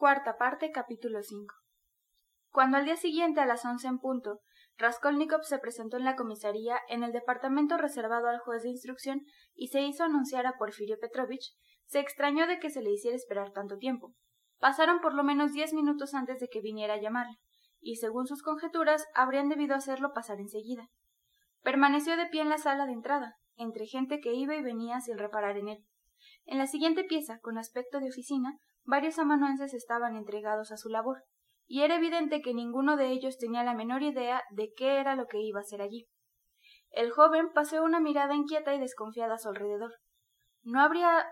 Cuarta parte, capítulo 5. Cuando al día siguiente, a las once en punto, Raskolnikov se presentó en la comisaría en el departamento reservado al juez de instrucción y se hizo anunciar a Porfirio Petrovich, se extrañó de que se le hiciera esperar tanto tiempo. Pasaron por lo menos diez minutos antes de que viniera a llamarle, y según sus conjeturas habrían debido hacerlo pasar enseguida. Permaneció de pie en la sala de entrada, entre gente que iba y venía sin reparar en él. En la siguiente pieza, con aspecto de oficina, varios amanuenses estaban entregados a su labor, y era evidente que ninguno de ellos tenía la menor idea de qué era lo que iba a hacer allí. El joven paseó una mirada inquieta y desconfiada a su alrededor. ¿No habría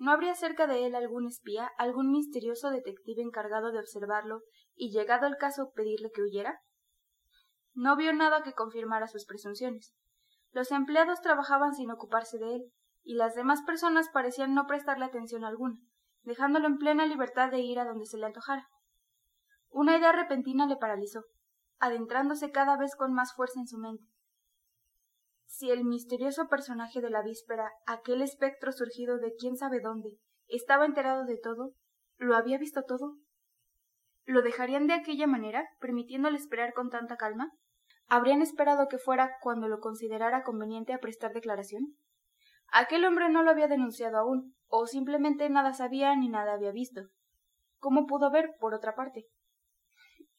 ¿No habría cerca de él algún espía, algún misterioso detective encargado de observarlo y llegado el caso pedirle que huyera? No vio nada que confirmara sus presunciones. Los empleados trabajaban sin ocuparse de él, y las demás personas parecían no prestarle atención alguna, dejándolo en plena libertad de ir a donde se le antojara. Una idea repentina le paralizó, adentrándose cada vez con más fuerza en su mente. Si el misterioso personaje de la víspera, aquel espectro surgido de quién sabe dónde, estaba enterado de todo, ¿lo había visto todo? ¿Lo dejarían de aquella manera, permitiéndole esperar con tanta calma? ¿Habrían esperado que fuera cuando lo considerara conveniente a prestar declaración? Aquel hombre no lo había denunciado aún, o simplemente nada sabía ni nada había visto. ¿Cómo pudo ver, por otra parte?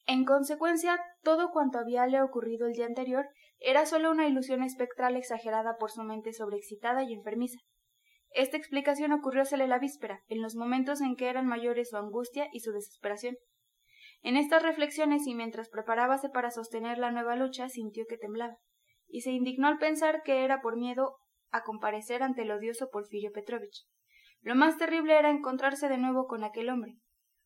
En consecuencia, todo cuanto había le ocurrido el día anterior era sólo una ilusión espectral exagerada por su mente sobreexcitada y enfermiza. Esta explicación ocurriósele la víspera, en los momentos en que eran mayores su angustia y su desesperación. En estas reflexiones y mientras preparábase para sostener la nueva lucha, sintió que temblaba, y se indignó al pensar que era por miedo a comparecer ante el odioso Porfirio Petrovich. Lo más terrible era encontrarse de nuevo con aquel hombre.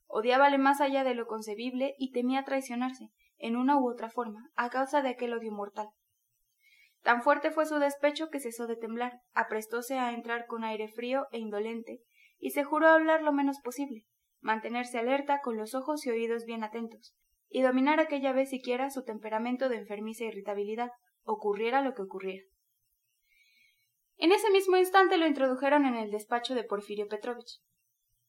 Odiábale más allá de lo concebible y temía traicionarse, en una u otra forma, a causa de aquel odio mortal. Tan fuerte fue su despecho que cesó de temblar, aprestóse a entrar con aire frío e indolente, y se juró hablar lo menos posible, mantenerse alerta con los ojos y oídos bien atentos, y dominar aquella vez siquiera su temperamento de enfermiza irritabilidad, ocurriera lo que ocurriera. En ese mismo instante lo introdujeron en el despacho de Porfirio Petrovich.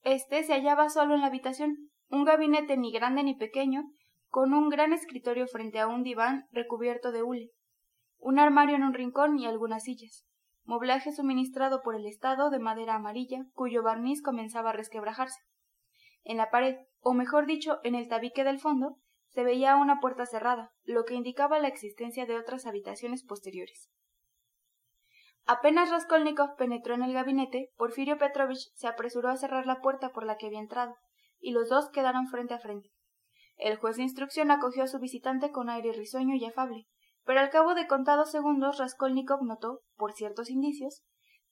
Este se hallaba solo en la habitación, un gabinete ni grande ni pequeño, con un gran escritorio frente a un diván recubierto de hule, un armario en un rincón y algunas sillas, moblaje suministrado por el Estado de madera amarilla, cuyo barniz comenzaba a resquebrajarse. En la pared, o mejor dicho, en el tabique del fondo, se veía una puerta cerrada, lo que indicaba la existencia de otras habitaciones posteriores. Apenas Raskolnikov penetró en el gabinete, Porfirio Petrovich se apresuró a cerrar la puerta por la que había entrado, y los dos quedaron frente a frente. El juez de instrucción acogió a su visitante con aire risueño y afable, pero al cabo de contados segundos Raskolnikov notó, por ciertos indicios,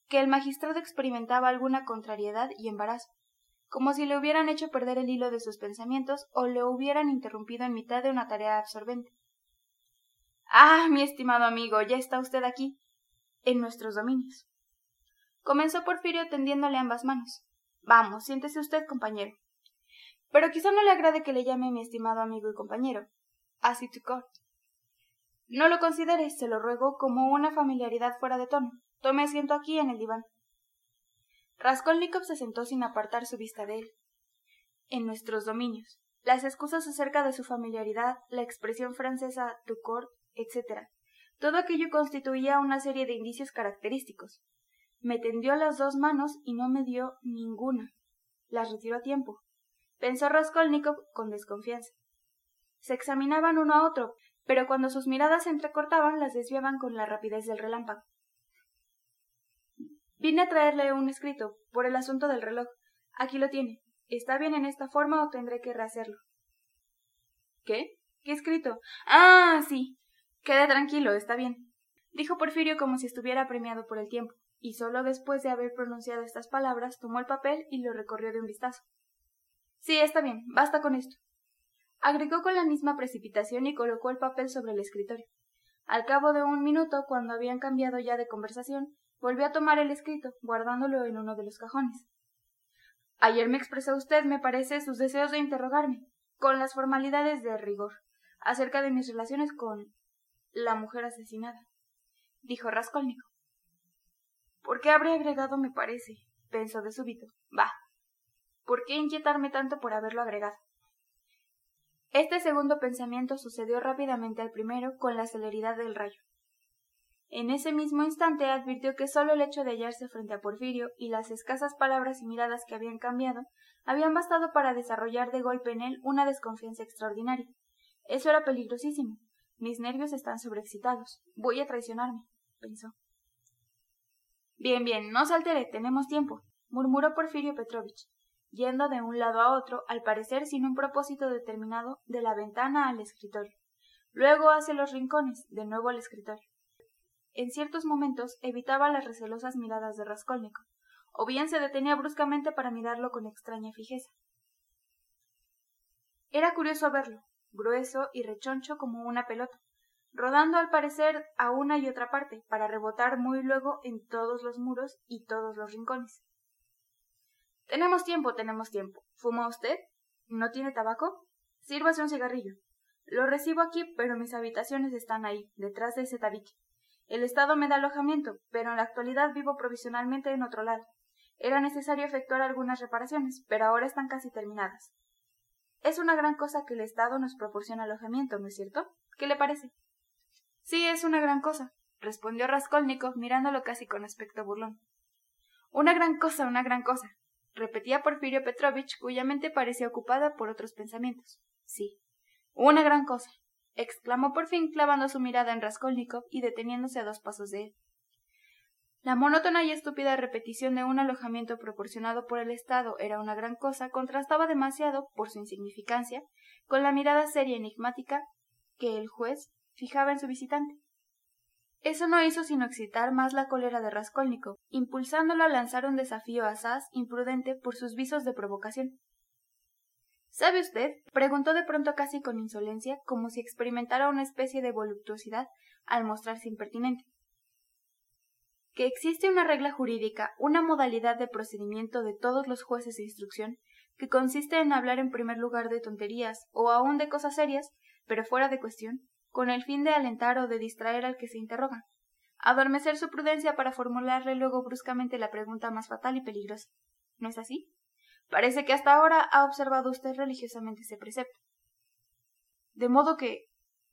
que el magistrado experimentaba alguna contrariedad y embarazo, como si le hubieran hecho perder el hilo de sus pensamientos o le hubieran interrumpido en mitad de una tarea absorbente. Ah, mi estimado amigo, ya está usted aquí, en nuestros dominios. Comenzó Porfirio tendiéndole ambas manos. Vamos, siéntese usted, compañero. Pero quizá no le agrade que le llame mi estimado amigo y compañero. Así tu court. No lo considere, se lo ruego, como una familiaridad fuera de tono. Tome asiento aquí en el diván. Raskolnikov se sentó sin apartar su vista de él. En nuestros dominios. Las excusas acerca de su familiaridad, la expresión francesa tu court, etc. Todo aquello constituía una serie de indicios característicos. Me tendió las dos manos y no me dio ninguna. Las retiró a tiempo. Pensó Raskolnikov con desconfianza. Se examinaban uno a otro, pero cuando sus miradas se entrecortaban las desviaban con la rapidez del relámpago. Vine a traerle un escrito, por el asunto del reloj. Aquí lo tiene. ¿Está bien en esta forma o tendré que rehacerlo? ¿Qué? ¿Qué escrito? Ah, sí. Quede tranquilo, está bien, dijo Porfirio como si estuviera premiado por el tiempo, y solo después de haber pronunciado estas palabras tomó el papel y lo recorrió de un vistazo. Sí, está bien, basta con esto. Agregó con la misma precipitación y colocó el papel sobre el escritorio. Al cabo de un minuto, cuando habían cambiado ya de conversación, volvió a tomar el escrito, guardándolo en uno de los cajones. Ayer me expresó usted, me parece, sus deseos de interrogarme, con las formalidades de rigor, acerca de mis relaciones con la mujer asesinada, dijo Raskolnikov. ¿Por qué habría agregado me parece? pensó de súbito. Bah. ¿Por qué inquietarme tanto por haberlo agregado? Este segundo pensamiento sucedió rápidamente al primero con la celeridad del rayo. En ese mismo instante advirtió que sólo el hecho de hallarse frente a Porfirio y las escasas palabras y miradas que habían cambiado habían bastado para desarrollar de golpe en él una desconfianza extraordinaria. Eso era peligrosísimo. Mis nervios están sobreexcitados. Voy a traicionarme, pensó. Bien, bien, no se altere, tenemos tiempo, murmuró Porfirio Petrovich, yendo de un lado a otro, al parecer sin un propósito determinado, de la ventana al escritorio. Luego hacia los rincones, de nuevo al escritorio. En ciertos momentos evitaba las recelosas miradas de Raskolnikov, o bien se detenía bruscamente para mirarlo con extraña fijeza. Era curioso verlo, grueso y rechoncho como una pelota, rodando al parecer a una y otra parte, para rebotar muy luego en todos los muros y todos los rincones. Tenemos tiempo, tenemos tiempo. ¿Fuma usted? ¿No tiene tabaco? Sírvase un cigarrillo. Lo recibo aquí, pero mis habitaciones están ahí, detrás de ese tabique. El Estado me da alojamiento, pero en la actualidad vivo provisionalmente en otro lado. Era necesario efectuar algunas reparaciones, pero ahora están casi terminadas. Es una gran cosa que el Estado nos proporcione alojamiento, ¿no es cierto? ¿Qué le parece? Sí, es una gran cosa, respondió Raskolnikov mirándolo casi con aspecto burlón. Una gran cosa, una gran cosa, repetía Porfirio Petrovich, cuya mente parecía ocupada por otros pensamientos. Sí, una gran cosa, exclamó por fin clavando su mirada en Raskolnikov y deteniéndose a dos pasos de él. La monótona y estúpida repetición de un alojamiento proporcionado por el Estado era una gran cosa contrastaba demasiado, por su insignificancia, con la mirada seria y enigmática que el juez fijaba en su visitante. Eso no hizo sino excitar más la cólera de Raskolnikov, impulsándolo a lanzar un desafío asaz imprudente por sus visos de provocación. ¿Sabe usted? preguntó de pronto casi con insolencia, como si experimentara una especie de voluptuosidad al mostrarse impertinente que existe una regla jurídica, una modalidad de procedimiento de todos los jueces de instrucción, que consiste en hablar en primer lugar de tonterías o aun de cosas serias, pero fuera de cuestión, con el fin de alentar o de distraer al que se interroga, adormecer su prudencia para formularle luego bruscamente la pregunta más fatal y peligrosa. ¿No es así? Parece que hasta ahora ha observado usted religiosamente ese precepto. De modo que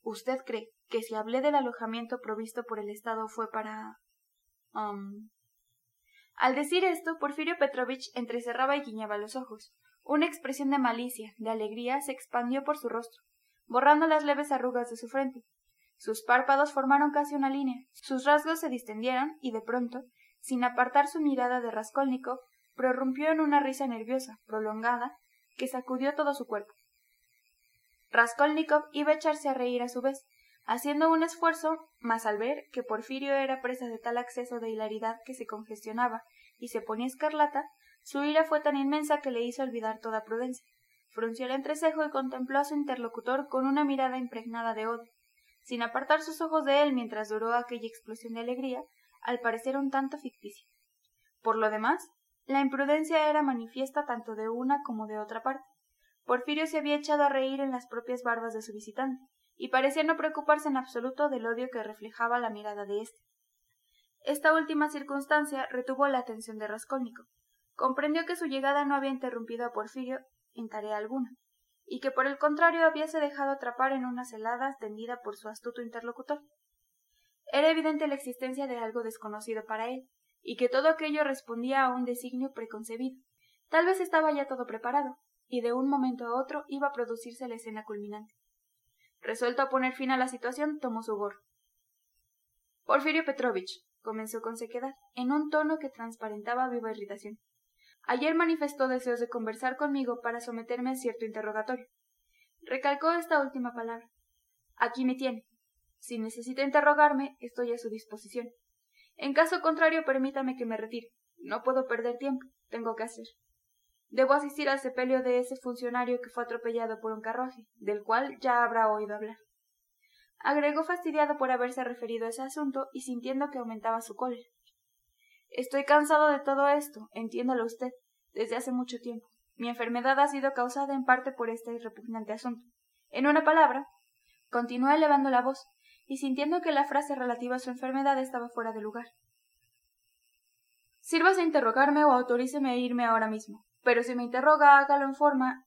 usted cree que si hablé del alojamiento provisto por el Estado fue para Um, al decir esto, Porfirio Petrovich entrecerraba y guiñaba los ojos. Una expresión de malicia, de alegría, se expandió por su rostro, borrando las leves arrugas de su frente. Sus párpados formaron casi una línea, sus rasgos se distendieron y de pronto, sin apartar su mirada de Raskolnikov, prorrumpió en una risa nerviosa, prolongada, que sacudió todo su cuerpo. Raskolnikov iba a echarse a reír a su vez, haciendo un esfuerzo, mas al ver que Porfirio era presa de tal acceso de hilaridad que se congestionaba y se ponía escarlata, su ira fue tan inmensa que le hizo olvidar toda prudencia. Frunció el entrecejo y contempló a su interlocutor con una mirada impregnada de odio, sin apartar sus ojos de él mientras duró aquella explosión de alegría, al parecer un tanto ficticia. Por lo demás, la imprudencia era manifiesta tanto de una como de otra parte. Porfirio se había echado a reír en las propias barbas de su visitante, y parecía no preocuparse en absoluto del odio que reflejaba la mirada de éste. Esta última circunstancia retuvo la atención de Raskolnikov. Comprendió que su llegada no había interrumpido a Porfirio en tarea alguna, y que por el contrario habíase dejado atrapar en una celada tendida por su astuto interlocutor. Era evidente la existencia de algo desconocido para él, y que todo aquello respondía a un designio preconcebido. Tal vez estaba ya todo preparado, y de un momento a otro iba a producirse la escena culminante. Resuelto a poner fin a la situación, tomó su gorro. Porfirio Petrovich, comenzó con sequedad, en un tono que transparentaba viva irritación. Ayer manifestó deseos de conversar conmigo para someterme a cierto interrogatorio. Recalcó esta última palabra. Aquí me tiene. Si necesita interrogarme, estoy a su disposición. En caso contrario, permítame que me retire. No puedo perder tiempo. Tengo que hacer. Debo asistir al sepelio de ese funcionario que fue atropellado por un carruaje, del cual ya habrá oído hablar. Agregó fastidiado por haberse referido a ese asunto y sintiendo que aumentaba su cólera. Estoy cansado de todo esto, entiéndalo usted, desde hace mucho tiempo. Mi enfermedad ha sido causada en parte por este repugnante asunto. En una palabra, continuó elevando la voz, y sintiendo que la frase relativa a su enfermedad estaba fuera de lugar. Sírvase a interrogarme o autoríceme a irme ahora mismo Pero si me interroga, hágalo en forma.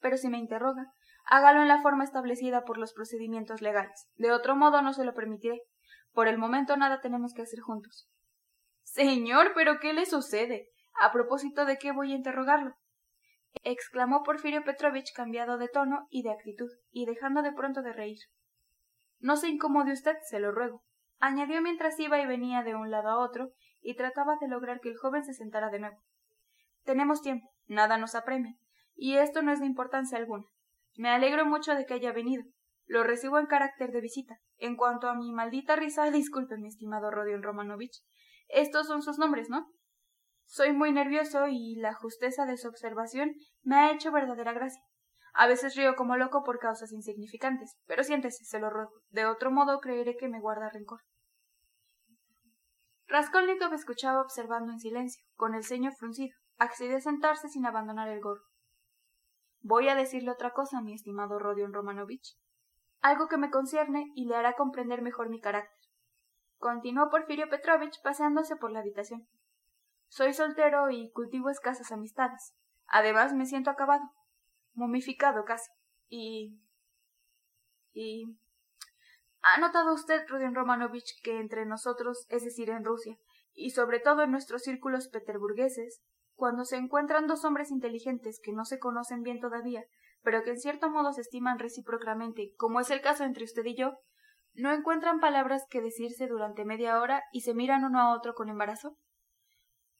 Pero si me interroga, hágalo en la forma establecida por los procedimientos legales. De otro modo no se lo permitiré. Por el momento nada tenemos que hacer juntos. Señor, pero ¿qué le sucede? A propósito de qué voy a interrogarlo. exclamó Porfirio Petrovich cambiado de tono y de actitud, y dejando de pronto de reír. No se incomode usted, se lo ruego, añadió mientras iba y venía de un lado a otro, y trataba de lograr que el joven se sentara de nuevo. Tenemos tiempo, nada nos apremia, y esto no es de importancia alguna. Me alegro mucho de que haya venido. Lo recibo en carácter de visita. En cuanto a mi maldita risa, disculpe, mi estimado Rodion Romanovich. Estos son sus nombres, ¿no? Soy muy nervioso y la justeza de su observación me ha hecho verdadera gracia. A veces río como loco por causas insignificantes, pero siéntese, se lo ruego. De otro modo creeré que me guarda rencor. Raskolnikov escuchaba observando en silencio, con el ceño fruncido. Accedió a sentarse sin abandonar el gorro. Voy a decirle otra cosa, mi estimado Rodion Romanovich. Algo que me concierne y le hará comprender mejor mi carácter. Continuó Porfirio Petrovich paseándose por la habitación. Soy soltero y cultivo escasas amistades. Además me siento acabado, momificado casi. Y. y. ¿Ha notado usted, Rodion Romanovich, que entre nosotros, es decir, en Rusia, y sobre todo en nuestros círculos peterburgueses, cuando se encuentran dos hombres inteligentes que no se conocen bien todavía, pero que en cierto modo se estiman recíprocamente, como es el caso entre usted y yo, no encuentran palabras que decirse durante media hora y se miran uno a otro con embarazo?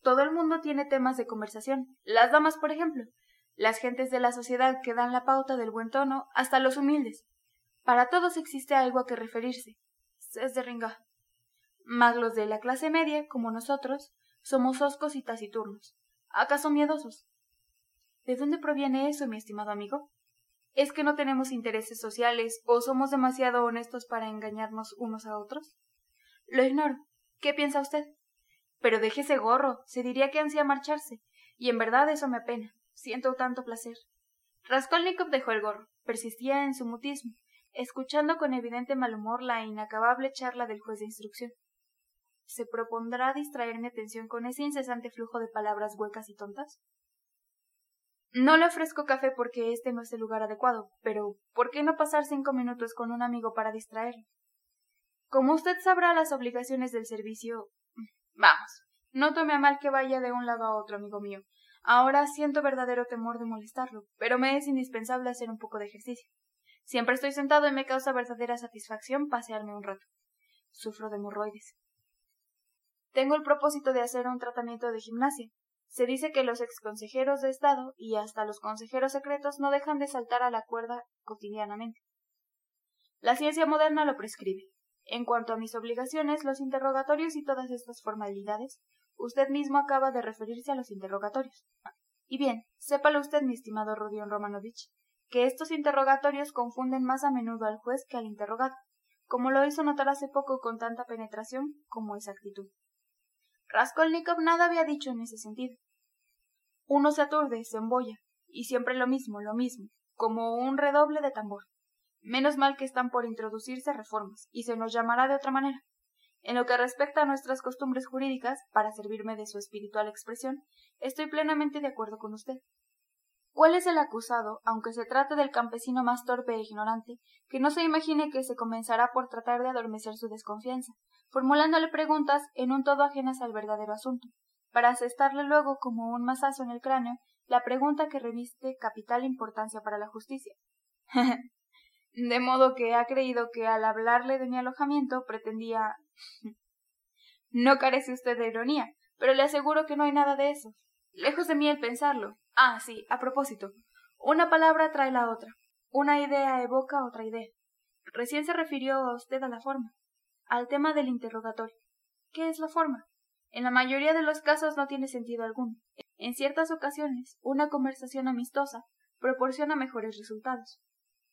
Todo el mundo tiene temas de conversación. Las damas, por ejemplo, las gentes de la sociedad que dan la pauta del buen tono, hasta los humildes. Para todos existe algo a que referirse. Es de ringa. Mas los de la clase media, como nosotros, somos hoscos y taciturnos. ¿Acaso miedosos? ¿De dónde proviene eso, mi estimado amigo? ¿Es que no tenemos intereses sociales o somos demasiado honestos para engañarnos unos a otros? Lo ignoro. ¿Qué piensa usted? Pero deje ese gorro. Se diría que ansía marcharse. Y en verdad eso me apena. Siento tanto placer. Raskolnikov dejó el gorro. Persistía en su mutismo, escuchando con evidente mal humor la inacabable charla del juez de instrucción. ¿Se propondrá distraer mi atención con ese incesante flujo de palabras huecas y tontas? No le ofrezco café porque este no es el lugar adecuado, pero ¿por qué no pasar cinco minutos con un amigo para distraerlo? Como usted sabrá las obligaciones del servicio. Vamos, no tome a mal que vaya de un lado a otro, amigo mío. Ahora siento verdadero temor de molestarlo, pero me es indispensable hacer un poco de ejercicio. Siempre estoy sentado y me causa verdadera satisfacción pasearme un rato. Sufro de hemorroides. Tengo el propósito de hacer un tratamiento de gimnasia. Se dice que los exconsejeros de Estado y hasta los consejeros secretos no dejan de saltar a la cuerda cotidianamente. La ciencia moderna lo prescribe. En cuanto a mis obligaciones, los interrogatorios y todas estas formalidades, usted mismo acaba de referirse a los interrogatorios. Y bien, sépalo usted, mi estimado Rodion Romanovich, que estos interrogatorios confunden más a menudo al juez que al interrogado, como lo hizo notar hace poco con tanta penetración como exactitud. Raskolnikov nada había dicho en ese sentido. Uno se aturde, se embolla, y siempre lo mismo, lo mismo, como un redoble de tambor. Menos mal que están por introducirse reformas, y se nos llamará de otra manera. En lo que respecta a nuestras costumbres jurídicas, para servirme de su espiritual expresión, estoy plenamente de acuerdo con usted. ¿Cuál es el acusado, aunque se trate del campesino más torpe e ignorante, que no se imagine que se comenzará por tratar de adormecer su desconfianza, formulándole preguntas en un todo ajenas al verdadero asunto, para asestarle luego como un mazazo en el cráneo la pregunta que reviste capital importancia para la justicia. de modo que ha creído que al hablarle de mi alojamiento pretendía. no carece usted de ironía, pero le aseguro que no hay nada de eso. Lejos de mí el pensarlo. Ah, sí, a propósito. Una palabra trae la otra. Una idea evoca otra idea. Recién se refirió a usted a la forma, al tema del interrogatorio. ¿Qué es la forma? En la mayoría de los casos no tiene sentido alguno. En ciertas ocasiones, una conversación amistosa proporciona mejores resultados.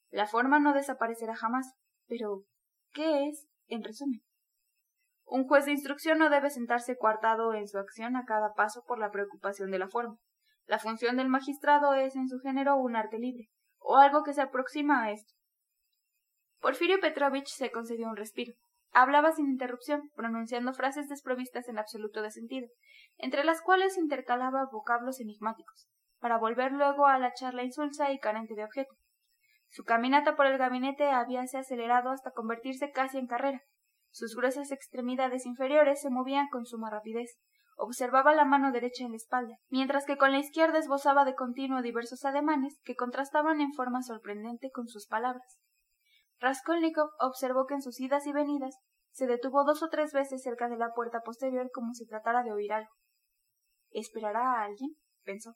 La forma no desaparecerá jamás, pero ¿qué es, en resumen? Un juez de instrucción no debe sentarse coartado en su acción a cada paso por la preocupación de la forma. La función del magistrado es en su género un arte libre, o algo que se aproxima a esto. Porfirio Petrovich se concedió un respiro. Hablaba sin interrupción, pronunciando frases desprovistas en absoluto de sentido, entre las cuales intercalaba vocablos enigmáticos. para volver luego a la charla insulsa y carente de objeto. Su caminata por el gabinete habíase acelerado hasta convertirse casi en carrera. Sus gruesas extremidades inferiores se movían con suma rapidez. Observaba la mano derecha en la espalda, mientras que con la izquierda esbozaba de continuo diversos ademanes que contrastaban en forma sorprendente con sus palabras. Raskolnikov observó que en sus idas y venidas se detuvo dos o tres veces cerca de la puerta posterior como si tratara de oír algo. ¿Esperará a alguien? pensó.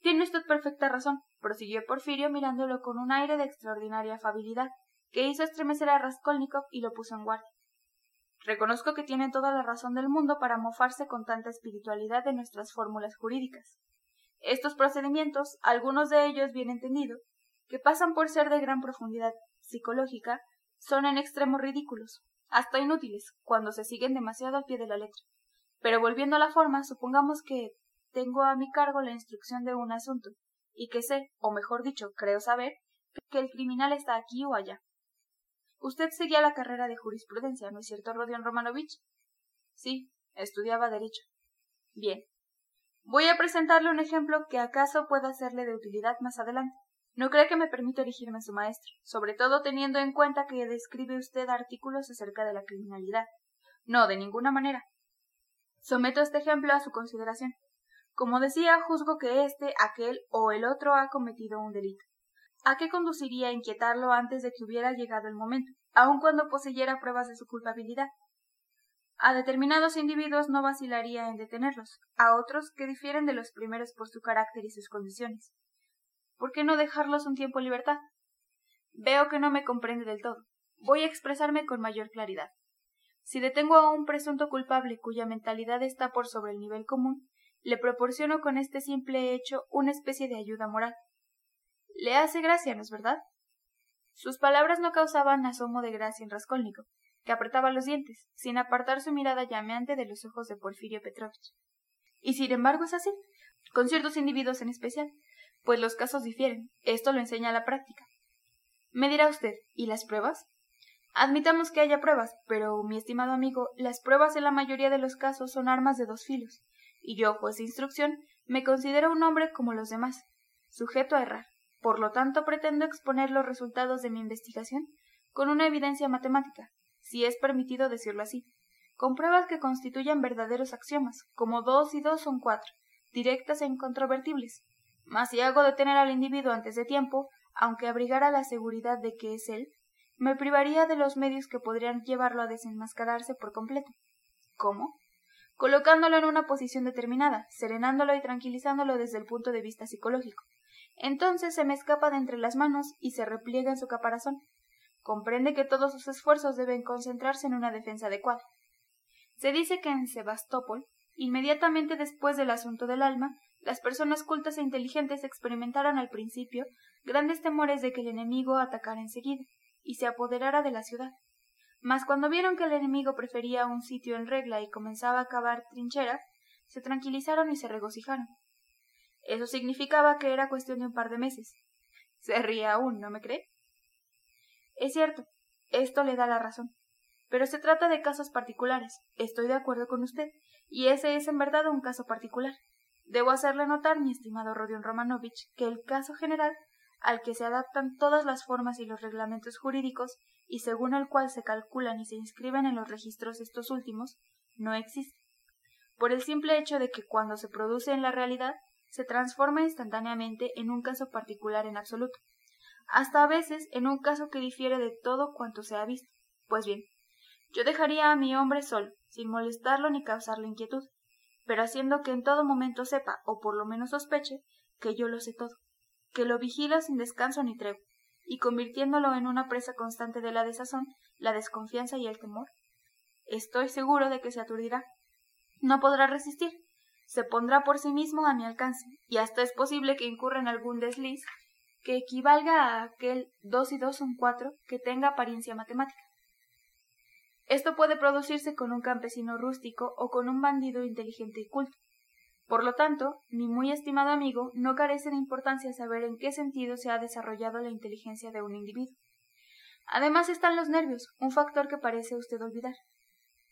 Tiene usted perfecta razón, prosiguió Porfirio mirándolo con un aire de extraordinaria afabilidad, que hizo estremecer a Raskolnikov y lo puso en guardia. Reconozco que tiene toda la razón del mundo para mofarse con tanta espiritualidad de nuestras fórmulas jurídicas. Estos procedimientos, algunos de ellos bien entendidos, que pasan por ser de gran profundidad psicológica, son en extremo ridículos, hasta inútiles, cuando se siguen demasiado al pie de la letra. Pero volviendo a la forma, supongamos que tengo a mi cargo la instrucción de un asunto, y que sé, o mejor dicho, creo saber, que el criminal está aquí o allá. Usted seguía la carrera de jurisprudencia, ¿no es cierto, Rodion Romanovich? Sí, estudiaba Derecho. Bien. Voy a presentarle un ejemplo que acaso pueda serle de utilidad más adelante. No cree que me permita erigirme a su maestro, sobre todo teniendo en cuenta que describe usted artículos acerca de la criminalidad. No, de ninguna manera. Someto este ejemplo a su consideración. Como decía, juzgo que éste, aquel o el otro ha cometido un delito. ¿A qué conduciría inquietarlo antes de que hubiera llegado el momento, aun cuando poseyera pruebas de su culpabilidad? A determinados individuos no vacilaría en detenerlos, a otros que difieren de los primeros por su carácter y sus condiciones. ¿Por qué no dejarlos un tiempo en libertad? Veo que no me comprende del todo. Voy a expresarme con mayor claridad. Si detengo a un presunto culpable cuya mentalidad está por sobre el nivel común, le proporciono con este simple hecho una especie de ayuda moral. Le hace gracia, ¿no es verdad? Sus palabras no causaban asomo de gracia en Raskolnikov, que apretaba los dientes, sin apartar su mirada llameante de los ojos de Porfirio Petrovich. Y sin embargo es así, con ciertos individuos en especial, pues los casos difieren, esto lo enseña la práctica. Me dirá usted, ¿y las pruebas? Admitamos que haya pruebas, pero, mi estimado amigo, las pruebas en la mayoría de los casos son armas de dos filos, y yo, juez de instrucción, me considero un hombre como los demás, sujeto a errar. Por lo tanto, pretendo exponer los resultados de mi investigación con una evidencia matemática, si es permitido decirlo así, con pruebas que constituyan verdaderos axiomas, como dos y dos son cuatro, directas e incontrovertibles. Mas si hago detener al individuo antes de tiempo, aunque abrigara la seguridad de que es él, me privaría de los medios que podrían llevarlo a desenmascararse por completo. ¿Cómo? Colocándolo en una posición determinada, serenándolo y tranquilizándolo desde el punto de vista psicológico. Entonces se me escapa de entre las manos y se repliega en su caparazón. Comprende que todos sus esfuerzos deben concentrarse en una defensa adecuada. Se dice que en Sebastopol, inmediatamente después del asunto del alma, las personas cultas e inteligentes experimentaron al principio grandes temores de que el enemigo atacara enseguida y se apoderara de la ciudad. Mas cuando vieron que el enemigo prefería un sitio en regla y comenzaba a cavar trincheras, se tranquilizaron y se regocijaron. Eso significaba que era cuestión de un par de meses. Se ríe aún, ¿no me cree? Es cierto, esto le da la razón. Pero se trata de casos particulares. Estoy de acuerdo con usted, y ese es en verdad un caso particular. Debo hacerle notar, mi estimado Rodion Romanovich, que el caso general, al que se adaptan todas las formas y los reglamentos jurídicos, y según el cual se calculan y se inscriben en los registros estos últimos, no existe. Por el simple hecho de que cuando se produce en la realidad, se transforma instantáneamente en un caso particular en absoluto, hasta a veces en un caso que difiere de todo cuanto se ha visto. Pues bien, yo dejaría a mi hombre solo, sin molestarlo ni causarle inquietud, pero haciendo que en todo momento sepa, o por lo menos sospeche, que yo lo sé todo, que lo vigila sin descanso ni tregua, y convirtiéndolo en una presa constante de la desazón, la desconfianza y el temor. Estoy seguro de que se aturdirá. No podrá resistir, se pondrá por sí mismo a mi alcance, y hasta es posible que incurra en algún desliz que equivalga a aquel dos y dos son cuatro que tenga apariencia matemática. Esto puede producirse con un campesino rústico o con un bandido inteligente y culto. Por lo tanto, mi muy estimado amigo no carece de importancia saber en qué sentido se ha desarrollado la inteligencia de un individuo. Además están los nervios, un factor que parece usted olvidar.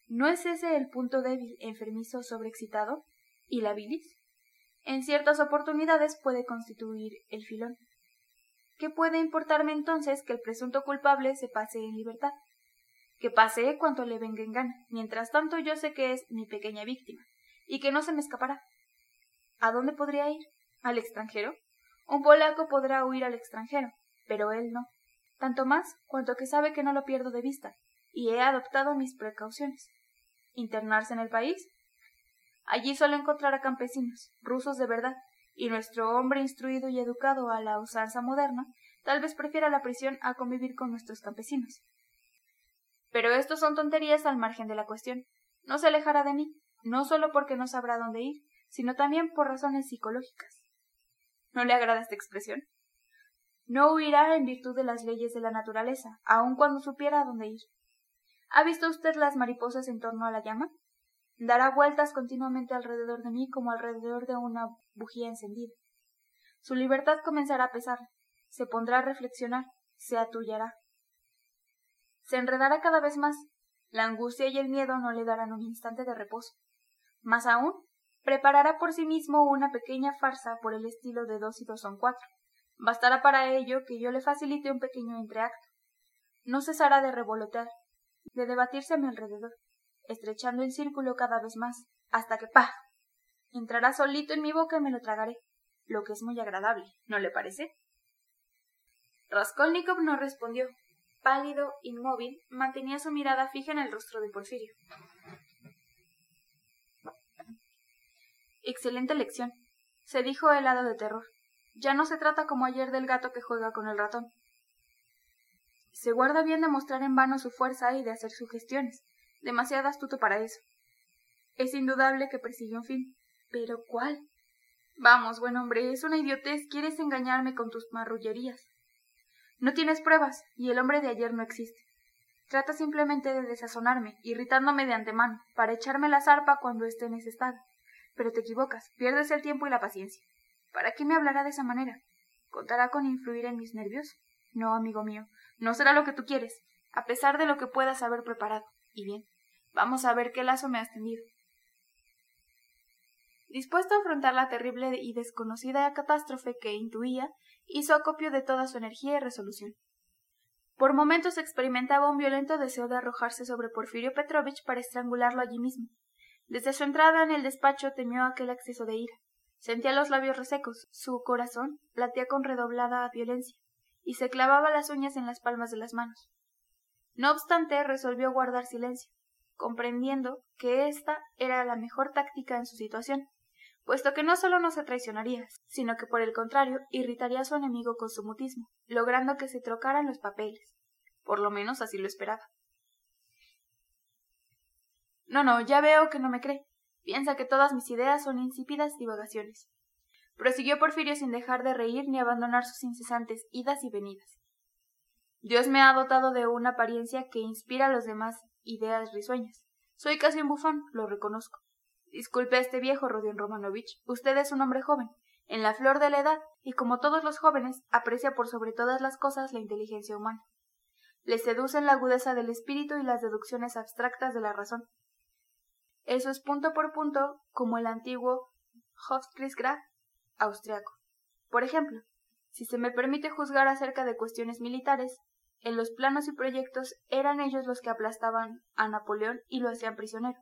¿No es ese el punto débil, enfermizo, sobreexcitado? ¿Y la bilis? en ciertas oportunidades puede constituir el filón. ¿Qué puede importarme entonces que el presunto culpable se pase en libertad? Que pasee cuanto le venga en gana. Mientras tanto yo sé que es mi pequeña víctima, y que no se me escapará. ¿A dónde podría ir? ¿Al extranjero? Un polaco podrá huir al extranjero, pero él no. Tanto más cuanto que sabe que no lo pierdo de vista, y he adoptado mis precauciones. ¿Internarse en el país? Allí solo encontrará campesinos, rusos de verdad, y nuestro hombre instruido y educado a la usanza moderna tal vez prefiera la prisión a convivir con nuestros campesinos. Pero esto son tonterías al margen de la cuestión. No se alejará de mí, no solo porque no sabrá dónde ir, sino también por razones psicológicas. ¿No le agrada esta expresión? No huirá en virtud de las leyes de la naturaleza, aun cuando supiera dónde ir. ¿Ha visto usted las mariposas en torno a la llama? Dará vueltas continuamente alrededor de mí como alrededor de una bujía encendida. Su libertad comenzará a pesar, se pondrá a reflexionar, se atullará. Se enredará cada vez más. La angustia y el miedo no le darán un instante de reposo. Más aún, preparará por sí mismo una pequeña farsa por el estilo de dos y dos son cuatro. Bastará para ello que yo le facilite un pequeño entreacto. No cesará de revolotear, de debatirse a mi alrededor estrechando el círculo cada vez más, hasta que ¡pah! entrará solito en mi boca y me lo tragaré, lo que es muy agradable, ¿no le parece? Raskolnikov no respondió. Pálido, inmóvil, mantenía su mirada fija en el rostro de Porfirio. Excelente lección, se dijo helado de terror. Ya no se trata como ayer del gato que juega con el ratón. Se guarda bien de mostrar en vano su fuerza y de hacer sugestiones demasiado astuto para eso. Es indudable que persigue un fin. ¿Pero cuál? Vamos, buen hombre, es una idiotez. Quieres engañarme con tus marrullerías. No tienes pruebas, y el hombre de ayer no existe. Trata simplemente de desazonarme, irritándome de antemano, para echarme la zarpa cuando esté en ese estado. Pero te equivocas, pierdes el tiempo y la paciencia. ¿Para qué me hablará de esa manera? ¿Contará con influir en mis nervios? No, amigo mío, no será lo que tú quieres, a pesar de lo que puedas haber preparado. Y bien, vamos a ver qué lazo me has tendido. Dispuesto a afrontar la terrible y desconocida catástrofe que intuía, hizo acopio de toda su energía y resolución. Por momentos experimentaba un violento deseo de arrojarse sobre Porfirio Petrovich para estrangularlo allí mismo. Desde su entrada en el despacho temió aquel acceso de ira. Sentía los labios resecos, su corazón latía con redoblada violencia, y se clavaba las uñas en las palmas de las manos. No obstante, resolvió guardar silencio, comprendiendo que esta era la mejor táctica en su situación, puesto que no solo no se traicionaría, sino que por el contrario irritaría a su enemigo con su mutismo, logrando que se trocaran los papeles. Por lo menos así lo esperaba. No, no, ya veo que no me cree. Piensa que todas mis ideas son insípidas divagaciones. Prosiguió Porfirio sin dejar de reír ni abandonar sus incesantes idas y venidas. Dios me ha dotado de una apariencia que inspira a los demás ideas risueñas. Soy casi un bufón, lo reconozco. Disculpe a este viejo, Rodion Romanovich. Usted es un hombre joven, en la flor de la edad, y como todos los jóvenes, aprecia por sobre todas las cosas la inteligencia humana. Le seducen la agudeza del espíritu y las deducciones abstractas de la razón. Eso es punto por punto como el antiguo Hofkriegsgraf austriaco. Por ejemplo, si se me permite juzgar acerca de cuestiones militares, en los planos y proyectos eran ellos los que aplastaban a Napoleón y lo hacían prisionero.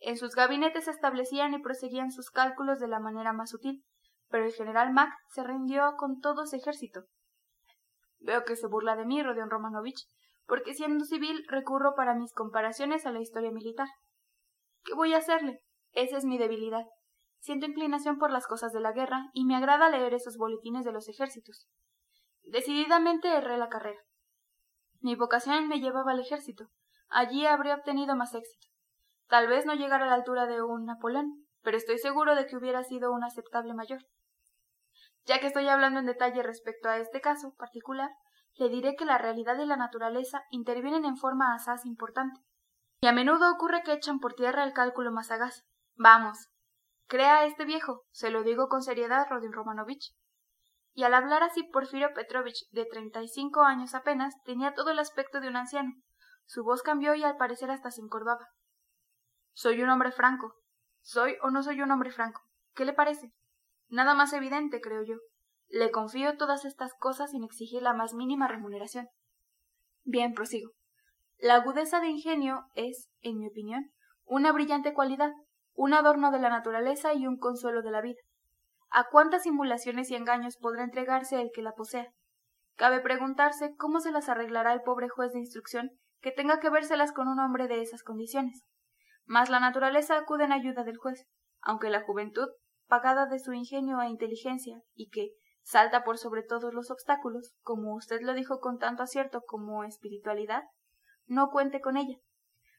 En sus gabinetes establecían y proseguían sus cálculos de la manera más sutil, pero el general Mack se rindió con todo su ejército. Veo que se burla de mí, Rodion Romanovich, porque siendo civil recurro para mis comparaciones a la historia militar. ¿Qué voy a hacerle? Esa es mi debilidad. Siento inclinación por las cosas de la guerra y me agrada leer esos boletines de los ejércitos. Decididamente erré la carrera. Mi vocación me llevaba al ejército. Allí habría obtenido más éxito. Tal vez no llegara a la altura de un Napoleón, pero estoy seguro de que hubiera sido un aceptable mayor. Ya que estoy hablando en detalle respecto a este caso particular, le diré que la realidad y la naturaleza intervienen en forma asaz importante, y a menudo ocurre que echan por tierra el cálculo más sagaz. Vamos, crea a este viejo, se lo digo con seriedad, Rodin Romanovich y al hablar así Porfirio Petrovich, de treinta y cinco años apenas, tenía todo el aspecto de un anciano. Su voz cambió y al parecer hasta se encorvaba. Soy un hombre franco. ¿Soy o no soy un hombre franco? ¿Qué le parece? Nada más evidente, creo yo. Le confío todas estas cosas sin exigir la más mínima remuneración. Bien, prosigo. La agudeza de ingenio es, en mi opinión, una brillante cualidad, un adorno de la naturaleza y un consuelo de la vida. ¿A cuántas simulaciones y engaños podrá entregarse el que la posea? Cabe preguntarse cómo se las arreglará el pobre juez de instrucción que tenga que vérselas con un hombre de esas condiciones. Mas la naturaleza acude en ayuda del juez, aunque la juventud, pagada de su ingenio e inteligencia, y que salta por sobre todos los obstáculos, como usted lo dijo con tanto acierto como espiritualidad, no cuente con ella.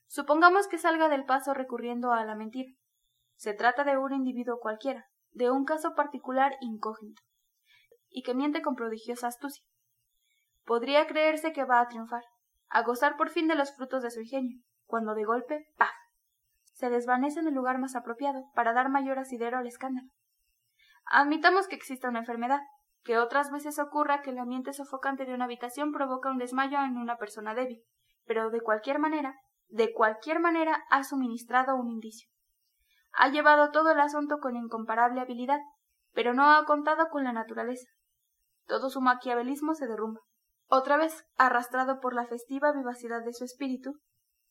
Supongamos que salga del paso recurriendo a la mentira. Se trata de un individuo cualquiera, de un caso particular incógnito, y que miente con prodigiosa astucia. Podría creerse que va a triunfar, a gozar por fin de los frutos de su ingenio, cuando de golpe, ¡paf! se desvanece en el lugar más apropiado para dar mayor asidero al escándalo. Admitamos que exista una enfermedad, que otras veces ocurra que el ambiente sofocante de una habitación provoca un desmayo en una persona débil, pero de cualquier manera, de cualquier manera ha suministrado un indicio. Ha llevado todo el asunto con incomparable habilidad, pero no ha contado con la naturaleza. Todo su maquiavelismo se derrumba. Otra vez, arrastrado por la festiva vivacidad de su espíritu,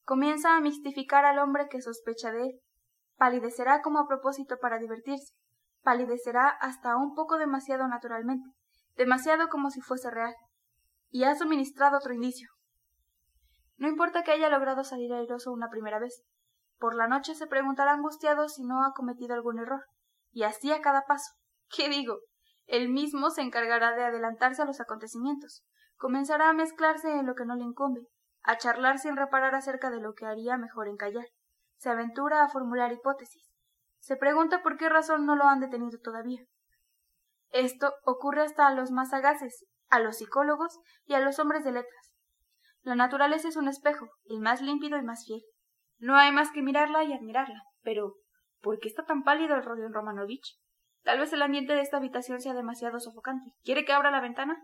comienza a mistificar al hombre que sospecha de él. Palidecerá como a propósito para divertirse, palidecerá hasta un poco demasiado naturalmente, demasiado como si fuese real. Y ha suministrado otro indicio. No importa que haya logrado salir airoso una primera vez. Por la noche se preguntará angustiado si no ha cometido algún error. Y así a cada paso. ¿Qué digo? Él mismo se encargará de adelantarse a los acontecimientos. Comenzará a mezclarse en lo que no le incumbe, a charlar sin reparar acerca de lo que haría mejor en callar. Se aventura a formular hipótesis. Se pregunta por qué razón no lo han detenido todavía. Esto ocurre hasta a los más sagaces, a los psicólogos y a los hombres de letras. La naturaleza es un espejo, el más límpido y más fiel. No hay más que mirarla y admirarla. Pero, ¿por qué está tan pálido el Rodion Romanovich? Tal vez el ambiente de esta habitación sea demasiado sofocante. ¿Quiere que abra la ventana?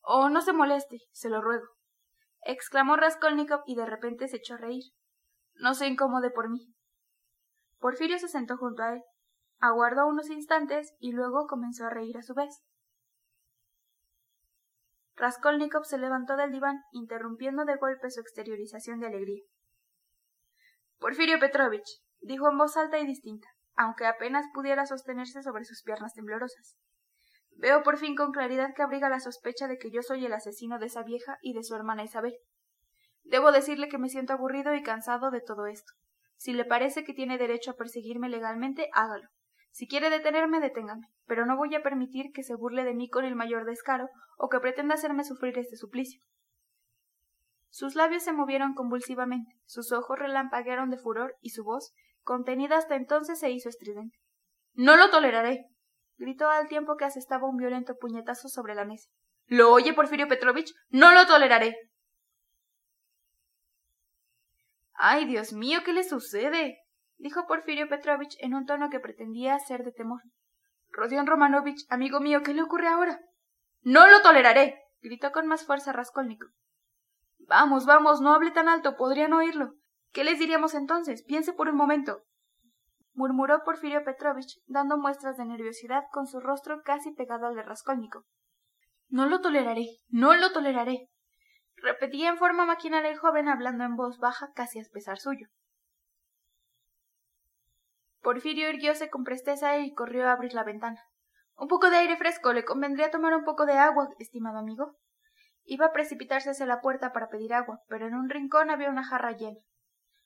Oh, no se moleste, se lo ruego. exclamó Raskolnikov y de repente se echó a reír. No se incomode por mí. Porfirio se sentó junto a él, aguardó unos instantes y luego comenzó a reír a su vez. Raskolnikov se levantó del diván, interrumpiendo de golpe su exteriorización de alegría. Porfirio Petrovich, dijo en voz alta y distinta, aunque apenas pudiera sostenerse sobre sus piernas temblorosas. Veo por fin con claridad que abriga la sospecha de que yo soy el asesino de esa vieja y de su hermana Isabel. Debo decirle que me siento aburrido y cansado de todo esto. Si le parece que tiene derecho a perseguirme legalmente, hágalo. Si quiere detenerme, deténgame, pero no voy a permitir que se burle de mí con el mayor descaro o que pretenda hacerme sufrir este suplicio. Sus labios se movieron convulsivamente, sus ojos relampaguearon de furor y su voz, contenida hasta entonces, se hizo estridente. No lo toleraré. gritó al tiempo que asestaba un violento puñetazo sobre la mesa. ¿Lo oye, Porfirio Petrovich? No lo toleraré. Ay, Dios mío, ¿qué le sucede? dijo Porfirio Petrovich en un tono que pretendía ser de temor. Rodion Romanovich, amigo mío, ¿qué le ocurre ahora? No lo toleraré. gritó con más fuerza Raskolnikov. Vamos, vamos, no hable tan alto, podrían oírlo. ¿Qué les diríamos entonces? Piense por un momento. murmuró Porfirio Petrovich, dando muestras de nerviosidad con su rostro casi pegado al de Raskolnikov. No lo toleraré, no lo toleraré. Repetía en forma maquinal el joven hablando en voz baja casi a pesar suyo. Porfirio irguióse con presteza y corrió a abrir la ventana. Un poco de aire fresco. ¿Le convendría tomar un poco de agua, estimado amigo? Iba a precipitarse hacia la puerta para pedir agua, pero en un rincón había una jarra llena.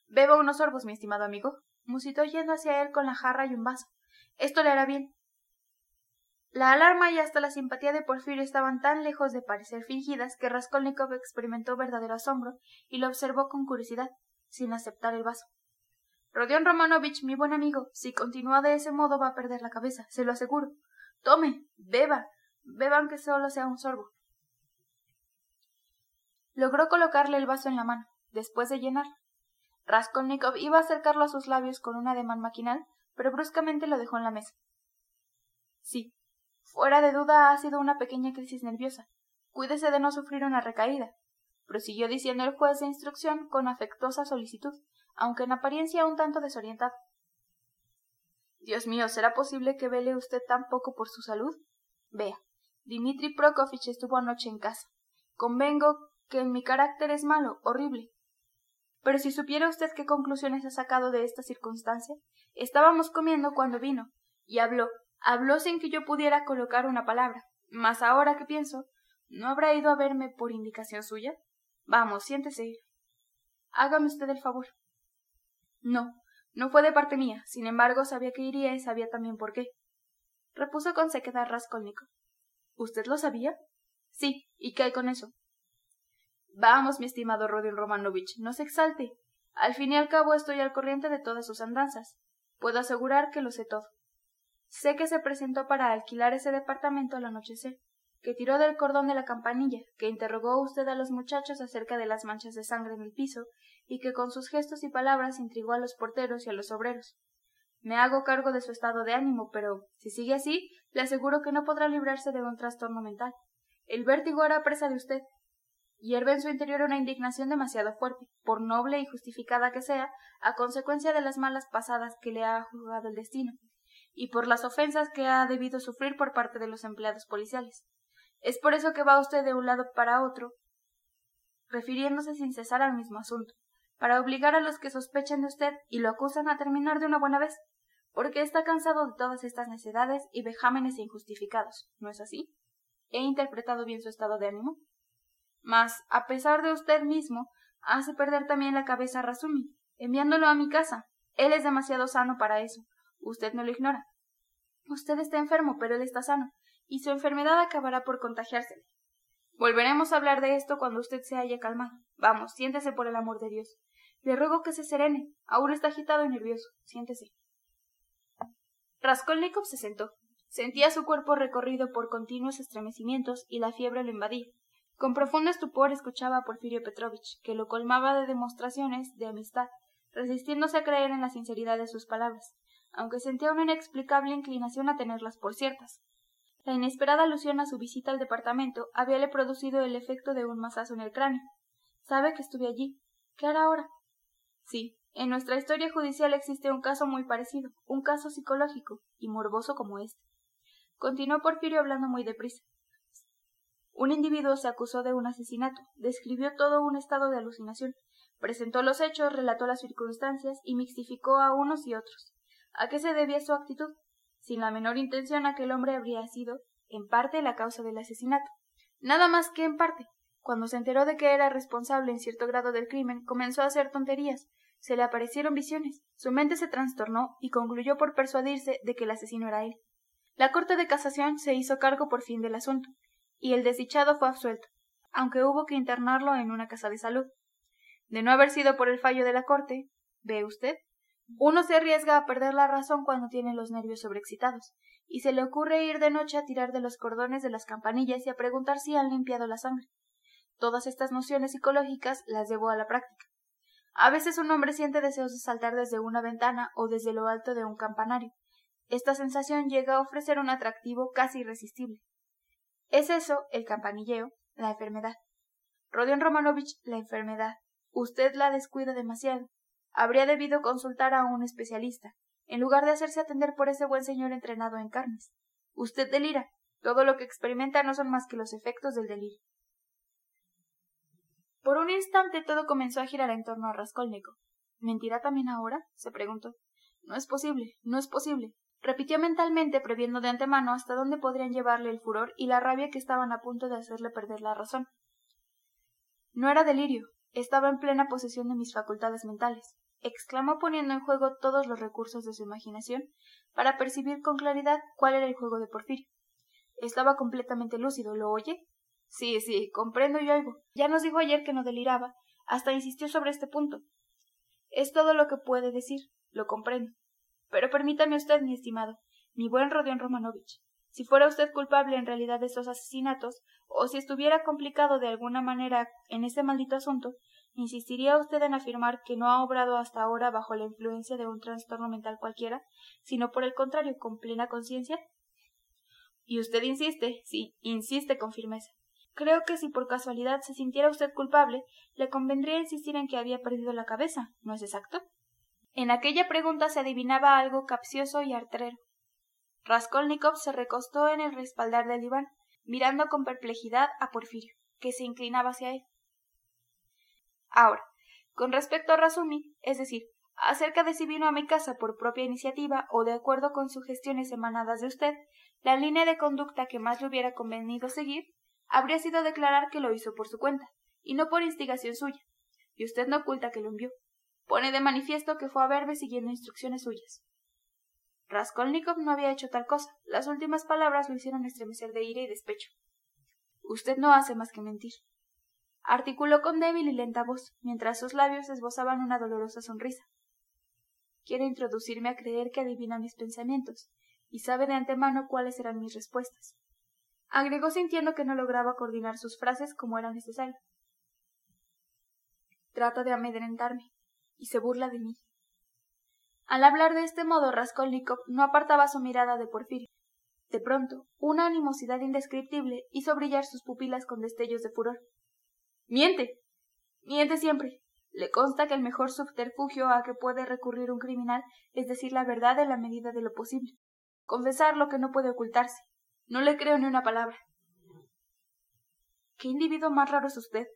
Beba unos sorbos, mi estimado amigo, musitó yendo hacia él con la jarra y un vaso. Esto le hará bien. La alarma y hasta la simpatía de Porfirio estaban tan lejos de parecer fingidas que Raskolnikov experimentó verdadero asombro y lo observó con curiosidad, sin aceptar el vaso. Rodion Romanovich, mi buen amigo, si continúa de ese modo va a perder la cabeza, se lo aseguro. Tome, beba, beba aunque solo sea un sorbo. Logró colocarle el vaso en la mano, después de llenar. Raskolnikov iba a acercarlo a sus labios con un ademán maquinal, pero bruscamente lo dejó en la mesa. Sí, fuera de duda ha sido una pequeña crisis nerviosa. Cuídese de no sufrir una recaída, prosiguió diciendo el juez de instrucción con afectuosa solicitud, aunque en apariencia un tanto desorientado. Dios mío, ¿será posible que vele usted tan poco por su salud? Vea, Dimitri Prokofich estuvo anoche en casa. Convengo que en mi carácter es malo, horrible. Pero si supiera usted qué conclusiones ha sacado de esta circunstancia, estábamos comiendo cuando vino, y habló, habló sin que yo pudiera colocar una palabra. Mas ahora que pienso, ¿no habrá ido a verme por indicación suya? Vamos, siéntese. Hágame usted el favor. No, no fue de parte mía. Sin embargo, sabía que iría y sabía también por qué. Repuso con sequedad Raskolnikov. ¿Usted lo sabía? Sí. ¿Y qué hay con eso? Vamos, mi estimado Rodion Romanovich, no se exalte. Al fin y al cabo estoy al corriente de todas sus andanzas. Puedo asegurar que lo sé todo. Sé que se presentó para alquilar ese departamento al anochecer, que tiró del cordón de la campanilla, que interrogó usted a los muchachos acerca de las manchas de sangre en el piso, y que con sus gestos y palabras intrigó a los porteros y a los obreros. Me hago cargo de su estado de ánimo, pero si sigue así, le aseguro que no podrá librarse de un trastorno mental. El vértigo hará presa de usted. Hierve en su interior una indignación demasiado fuerte, por noble y justificada que sea, a consecuencia de las malas pasadas que le ha juzgado el destino, y por las ofensas que ha debido sufrir por parte de los empleados policiales. Es por eso que va usted de un lado para otro, refiriéndose sin cesar al mismo asunto, para obligar a los que sospechan de usted y lo acusan a terminar de una buena vez, porque está cansado de todas estas necedades y vejámenes injustificados, ¿no es así? ¿He interpretado bien su estado de ánimo? Mas, a pesar de usted mismo, hace perder también la cabeza a Razumi, enviándolo a mi casa. Él es demasiado sano para eso. Usted no lo ignora. Usted está enfermo, pero él está sano, y su enfermedad acabará por contagiársele. Volveremos a hablar de esto cuando usted se haya calmado. Vamos, siéntese por el amor de Dios. Le ruego que se serene. Aún está agitado y nervioso. Siéntese. Raskolnikov se sentó. Sentía su cuerpo recorrido por continuos estremecimientos y la fiebre lo invadía. Con profundo estupor escuchaba a Porfirio Petrovich, que lo colmaba de demostraciones de amistad, resistiéndose a creer en la sinceridad de sus palabras, aunque sentía una inexplicable inclinación a tenerlas por ciertas. La inesperada alusión a su visita al departamento habíale producido el efecto de un mazazo en el cráneo. ¿Sabe que estuve allí? ¿Qué hará ahora? Sí, en nuestra historia judicial existe un caso muy parecido, un caso psicológico y morboso como este. Continuó Porfirio hablando muy deprisa. Un individuo se acusó de un asesinato, describió todo un estado de alucinación, presentó los hechos, relató las circunstancias y mixtificó a unos y otros. ¿A qué se debía su actitud? Sin la menor intención aquel hombre habría sido, en parte, la causa del asesinato. Nada más que en parte. Cuando se enteró de que era responsable en cierto grado del crimen, comenzó a hacer tonterías. Se le aparecieron visiones. Su mente se trastornó y concluyó por persuadirse de que el asesino era él. La Corte de Casación se hizo cargo por fin del asunto, y el desdichado fue absuelto, aunque hubo que internarlo en una casa de salud. De no haber sido por el fallo de la Corte, ¿ve usted? Uno se arriesga a perder la razón cuando tiene los nervios sobreexcitados, y se le ocurre ir de noche a tirar de los cordones de las campanillas y a preguntar si han limpiado la sangre. Todas estas nociones psicológicas las llevó a la práctica. A veces un hombre siente deseos de saltar desde una ventana o desde lo alto de un campanario. Esta sensación llega a ofrecer un atractivo casi irresistible. Es eso, el campanilleo, la enfermedad. Rodion Romanovich, la enfermedad. Usted la descuida demasiado. Habría debido consultar a un especialista, en lugar de hacerse atender por ese buen señor entrenado en carnes. Usted delira. Todo lo que experimenta no son más que los efectos del delirio. Por un instante todo comenzó a girar en torno a Raskolnikov. ¿Mentirá también ahora? se preguntó. No es posible, no es posible. Repitió mentalmente, previendo de antemano hasta dónde podrían llevarle el furor y la rabia que estaban a punto de hacerle perder la razón. No era delirio, estaba en plena posesión de mis facultades mentales exclamó poniendo en juego todos los recursos de su imaginación para percibir con claridad cuál era el juego de Porfirio. Estaba completamente lúcido, ¿lo oye? Sí, sí, comprendo y oigo. Ya nos dijo ayer que no deliraba, hasta insistió sobre este punto. Es todo lo que puede decir, lo comprendo. Pero permítame usted, mi estimado, mi buen Rodion Romanovich, si fuera usted culpable en realidad de estos asesinatos, o si estuviera complicado de alguna manera en este maldito asunto, ¿Insistiría usted en afirmar que no ha obrado hasta ahora bajo la influencia de un trastorno mental cualquiera, sino por el contrario, con plena conciencia? Y usted insiste, sí, insiste con firmeza. Creo que si por casualidad se sintiera usted culpable, le convendría insistir en que había perdido la cabeza, ¿no es exacto? En aquella pregunta se adivinaba algo capcioso y artrero. Raskolnikov se recostó en el respaldar del diván, mirando con perplejidad a Porfirio, que se inclinaba hacia él. Ahora, con respecto a Razumik, es decir, acerca de si vino a mi casa por propia iniciativa o de acuerdo con sugestiones emanadas de usted, la línea de conducta que más le hubiera convenido seguir habría sido declarar que lo hizo por su cuenta, y no por instigación suya, y usted no oculta que lo envió. Pone de manifiesto que fue a verme siguiendo instrucciones suyas. Raskolnikov no había hecho tal cosa. Las últimas palabras lo hicieron estremecer de ira y despecho. Usted no hace más que mentir. Articuló con débil y lenta voz, mientras sus labios esbozaban una dolorosa sonrisa. Quiere introducirme a creer que adivina mis pensamientos, y sabe de antemano cuáles serán mis respuestas. Agregó sintiendo que no lograba coordinar sus frases como era necesario. Trata de amedrentarme, y se burla de mí. Al hablar de este modo, Raskolnikov no apartaba su mirada de Porfirio. De pronto, una animosidad indescriptible hizo brillar sus pupilas con destellos de furor. Miente. Miente siempre. Le consta que el mejor subterfugio a que puede recurrir un criminal es decir la verdad en la medida de lo posible. Confesar lo que no puede ocultarse. No le creo ni una palabra. ¿Qué individuo más raro es usted?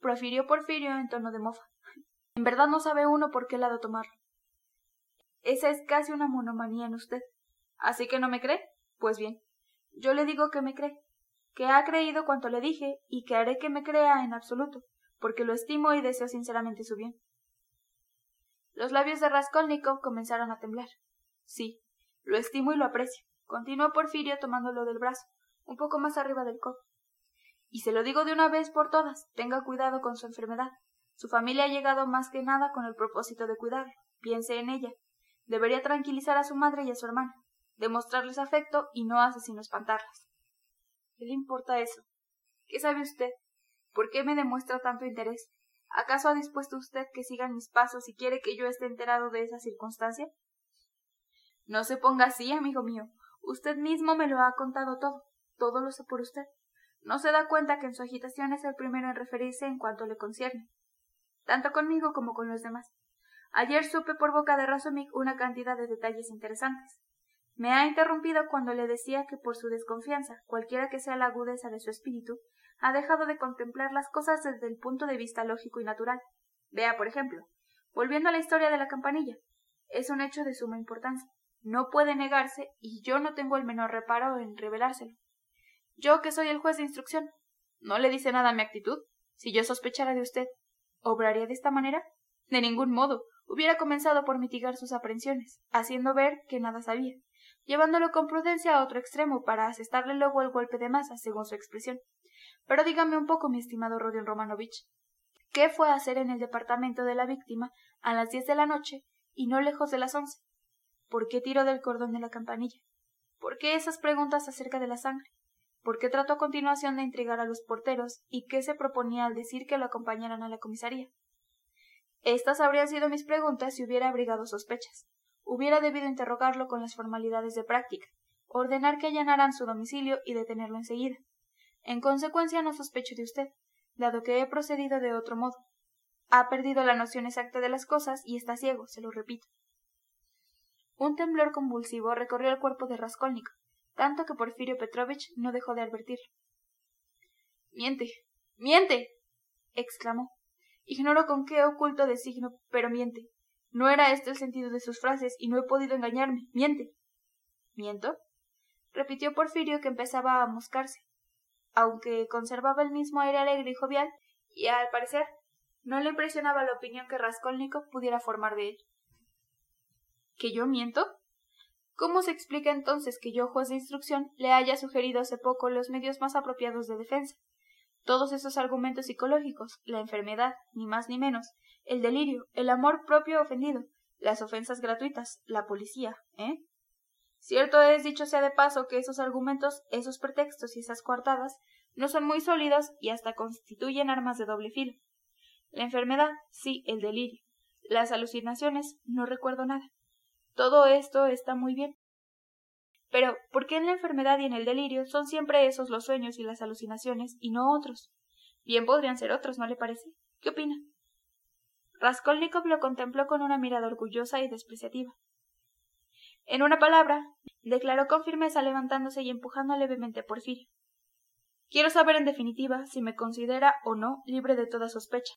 profirió Porfirio en tono de mofa. En verdad no sabe uno por qué lado tomarlo. Esa es casi una monomanía en usted. ¿Así que no me cree? Pues bien, yo le digo que me cree, que ha creído cuanto le dije y que haré que me crea en absoluto, porque lo estimo y deseo sinceramente su bien. Los labios de Raskolnikov comenzaron a temblar. Sí, lo estimo y lo aprecio, continuó Porfirio tomándolo del brazo, un poco más arriba del codo. Y se lo digo de una vez por todas, tenga cuidado con su enfermedad. Su familia ha llegado más que nada con el propósito de cuidarlo. Piense en ella, Debería tranquilizar a su madre y a su hermana, demostrarles afecto y no hace sino espantarlas. ¿Qué le importa eso? ¿Qué sabe usted? ¿Por qué me demuestra tanto interés? ¿Acaso ha dispuesto usted que sigan mis pasos y quiere que yo esté enterado de esa circunstancia? No se ponga así, amigo mío. Usted mismo me lo ha contado todo. Todo lo sé por usted. No se da cuenta que en su agitación es el primero en referirse en cuanto le concierne, tanto conmigo como con los demás. Ayer supe por boca de Razumik una cantidad de detalles interesantes. Me ha interrumpido cuando le decía que por su desconfianza, cualquiera que sea la agudeza de su espíritu, ha dejado de contemplar las cosas desde el punto de vista lógico y natural. Vea, por ejemplo, volviendo a la historia de la campanilla, es un hecho de suma importancia. No puede negarse y yo no tengo el menor reparo en revelárselo. Yo que soy el juez de instrucción. ¿No le dice nada mi actitud? Si yo sospechara de usted, ¿obraría de esta manera? De ningún modo hubiera comenzado por mitigar sus aprensiones, haciendo ver que nada sabía, llevándolo con prudencia a otro extremo para asestarle luego el golpe de masa, según su expresión. Pero dígame un poco, mi estimado Rodion Romanovich, ¿qué fue a hacer en el departamento de la víctima a las diez de la noche y no lejos de las once? ¿Por qué tiró del cordón de la campanilla? ¿Por qué esas preguntas acerca de la sangre? ¿Por qué trató a continuación de intrigar a los porteros y qué se proponía al decir que lo acompañaran a la comisaría? Estas habrían sido mis preguntas si hubiera abrigado sospechas. Hubiera debido interrogarlo con las formalidades de práctica, ordenar que allanaran su domicilio y detenerlo enseguida. En consecuencia no sospecho de usted, dado que he procedido de otro modo. Ha perdido la noción exacta de las cosas y está ciego, se lo repito. Un temblor convulsivo recorrió el cuerpo de Raskolnikov, tanto que Porfirio Petrovich no dejó de advertirlo. Miente, miente. exclamó. Ignoro con qué oculto designo, pero miente. No era este el sentido de sus frases y no he podido engañarme. Miente. ¿Miento? repitió Porfirio que empezaba a moscarse, aunque conservaba el mismo aire alegre y jovial, y al parecer no le impresionaba la opinión que Raskolnikov pudiera formar de él. ¿Que yo miento? ¿Cómo se explica entonces que yo, juez de instrucción, le haya sugerido hace poco los medios más apropiados de defensa? Todos esos argumentos psicológicos, la enfermedad, ni más ni menos, el delirio, el amor propio ofendido, las ofensas gratuitas, la policía, ¿eh? Cierto es, dicho sea de paso, que esos argumentos, esos pretextos y esas coartadas no son muy sólidos y hasta constituyen armas de doble filo. La enfermedad, sí, el delirio. Las alucinaciones, no recuerdo nada. Todo esto está muy bien. Pero, ¿por qué en la enfermedad y en el delirio son siempre esos los sueños y las alucinaciones y no otros? Bien podrían ser otros, ¿no le parece? ¿Qué opina? Raskolnikov lo contempló con una mirada orgullosa y despreciativa. En una palabra, declaró con firmeza levantándose y empujando levemente a Porfirio. Quiero saber en definitiva si me considera o no libre de toda sospecha.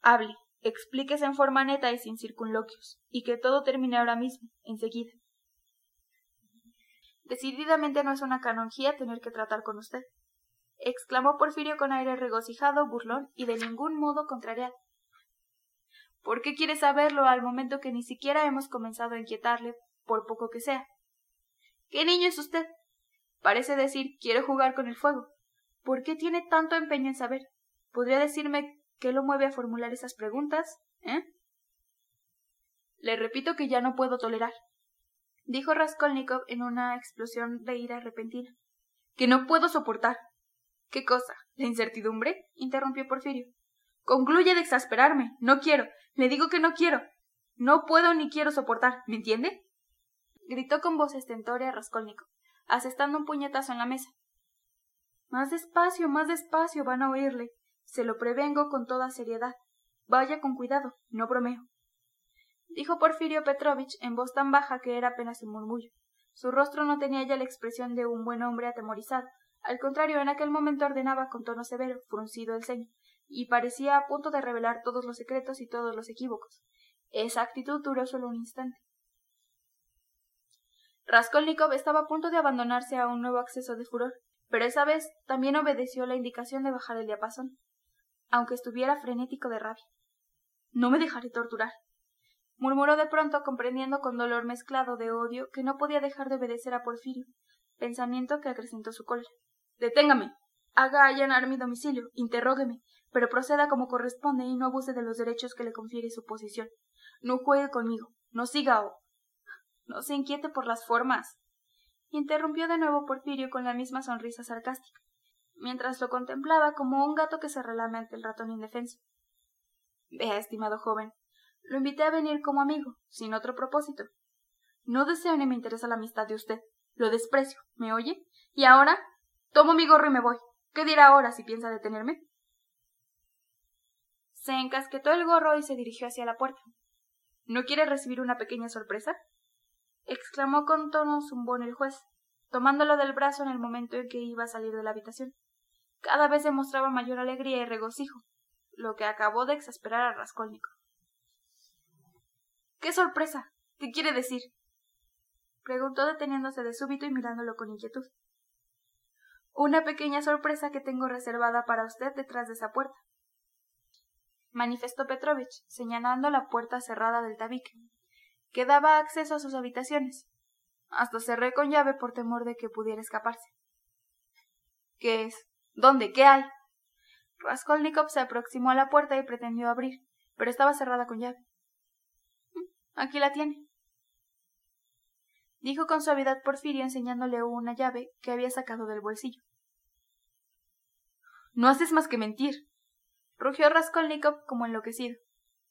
Hable, explíquese en forma neta y sin circunloquios, y que todo termine ahora mismo, enseguida. Decididamente no es una canonjía tener que tratar con usted, exclamó Porfirio con aire regocijado, burlón y de ningún modo contrariado. ¿Por qué quiere saberlo al momento que ni siquiera hemos comenzado a inquietarle, por poco que sea? ¿Qué niño es usted? Parece decir, quiere jugar con el fuego. ¿Por qué tiene tanto empeño en saber? ¿Podría decirme qué lo mueve a formular esas preguntas? ¿Eh? Le repito que ya no puedo tolerar, dijo Raskolnikov en una explosión de ira repentina. Que no puedo soportar. ¿Qué cosa? ¿La incertidumbre? interrumpió Porfirio. Concluye de exasperarme. No quiero. Le digo que no quiero. No puedo ni quiero soportar. ¿Me entiende? gritó con voz estentórea Raskolnikov, asestando un puñetazo en la mesa. Más despacio, más despacio van a oírle. Se lo prevengo con toda seriedad. Vaya con cuidado, no bromeo. Dijo Porfirio Petrovich en voz tan baja que era apenas un murmullo. Su rostro no tenía ya la expresión de un buen hombre atemorizado. Al contrario, en aquel momento ordenaba con tono severo, fruncido el ceño, y parecía a punto de revelar todos los secretos y todos los equívocos. Esa actitud duró solo un instante. Raskolnikov estaba a punto de abandonarse a un nuevo acceso de furor, pero esa vez también obedeció la indicación de bajar el diapasón, aunque estuviera frenético de rabia. No me dejaré torturar, murmuró de pronto comprendiendo con dolor mezclado de odio que no podía dejar de obedecer a Porfirio, pensamiento que acrecentó su cólera. Deténgame. Haga allanar mi domicilio, interrógueme, pero proceda como corresponde y no abuse de los derechos que le confiere su posición. No juegue conmigo, no siga o no se inquiete por las formas. Interrumpió de nuevo Porfirio con la misma sonrisa sarcástica, mientras lo contemplaba como un gato que se relame ante el ratón indefenso. Vea, estimado joven, lo invité a venir como amigo, sin otro propósito. No deseo ni me interesa la amistad de usted. Lo desprecio, ¿me oye? Y ahora tomo mi gorro y me voy. ¿Qué dirá ahora si piensa detenerme? Se encasquetó el gorro y se dirigió hacia la puerta. ¿No quiere recibir una pequeña sorpresa? exclamó con tono zumbón el juez, tomándolo del brazo en el momento en que iba a salir de la habitación. Cada vez demostraba mayor alegría y regocijo, lo que acabó de exasperar a Raskolnikov. ¡Qué sorpresa! ¿Qué quiere decir? preguntó deteniéndose de súbito y mirándolo con inquietud. Una pequeña sorpresa que tengo reservada para usted detrás de esa puerta, manifestó Petrovich, señalando la puerta cerrada del tabique, que daba acceso a sus habitaciones. Hasta cerré con llave por temor de que pudiera escaparse. ¿Qué es? ¿Dónde? ¿Qué hay? Raskolnikov se aproximó a la puerta y pretendió abrir, pero estaba cerrada con llave. Mm, aquí la tiene. Dijo con suavidad Porfirio enseñándole una llave que había sacado del bolsillo. No haces más que mentir. rugió Raskolnikov como enloquecido.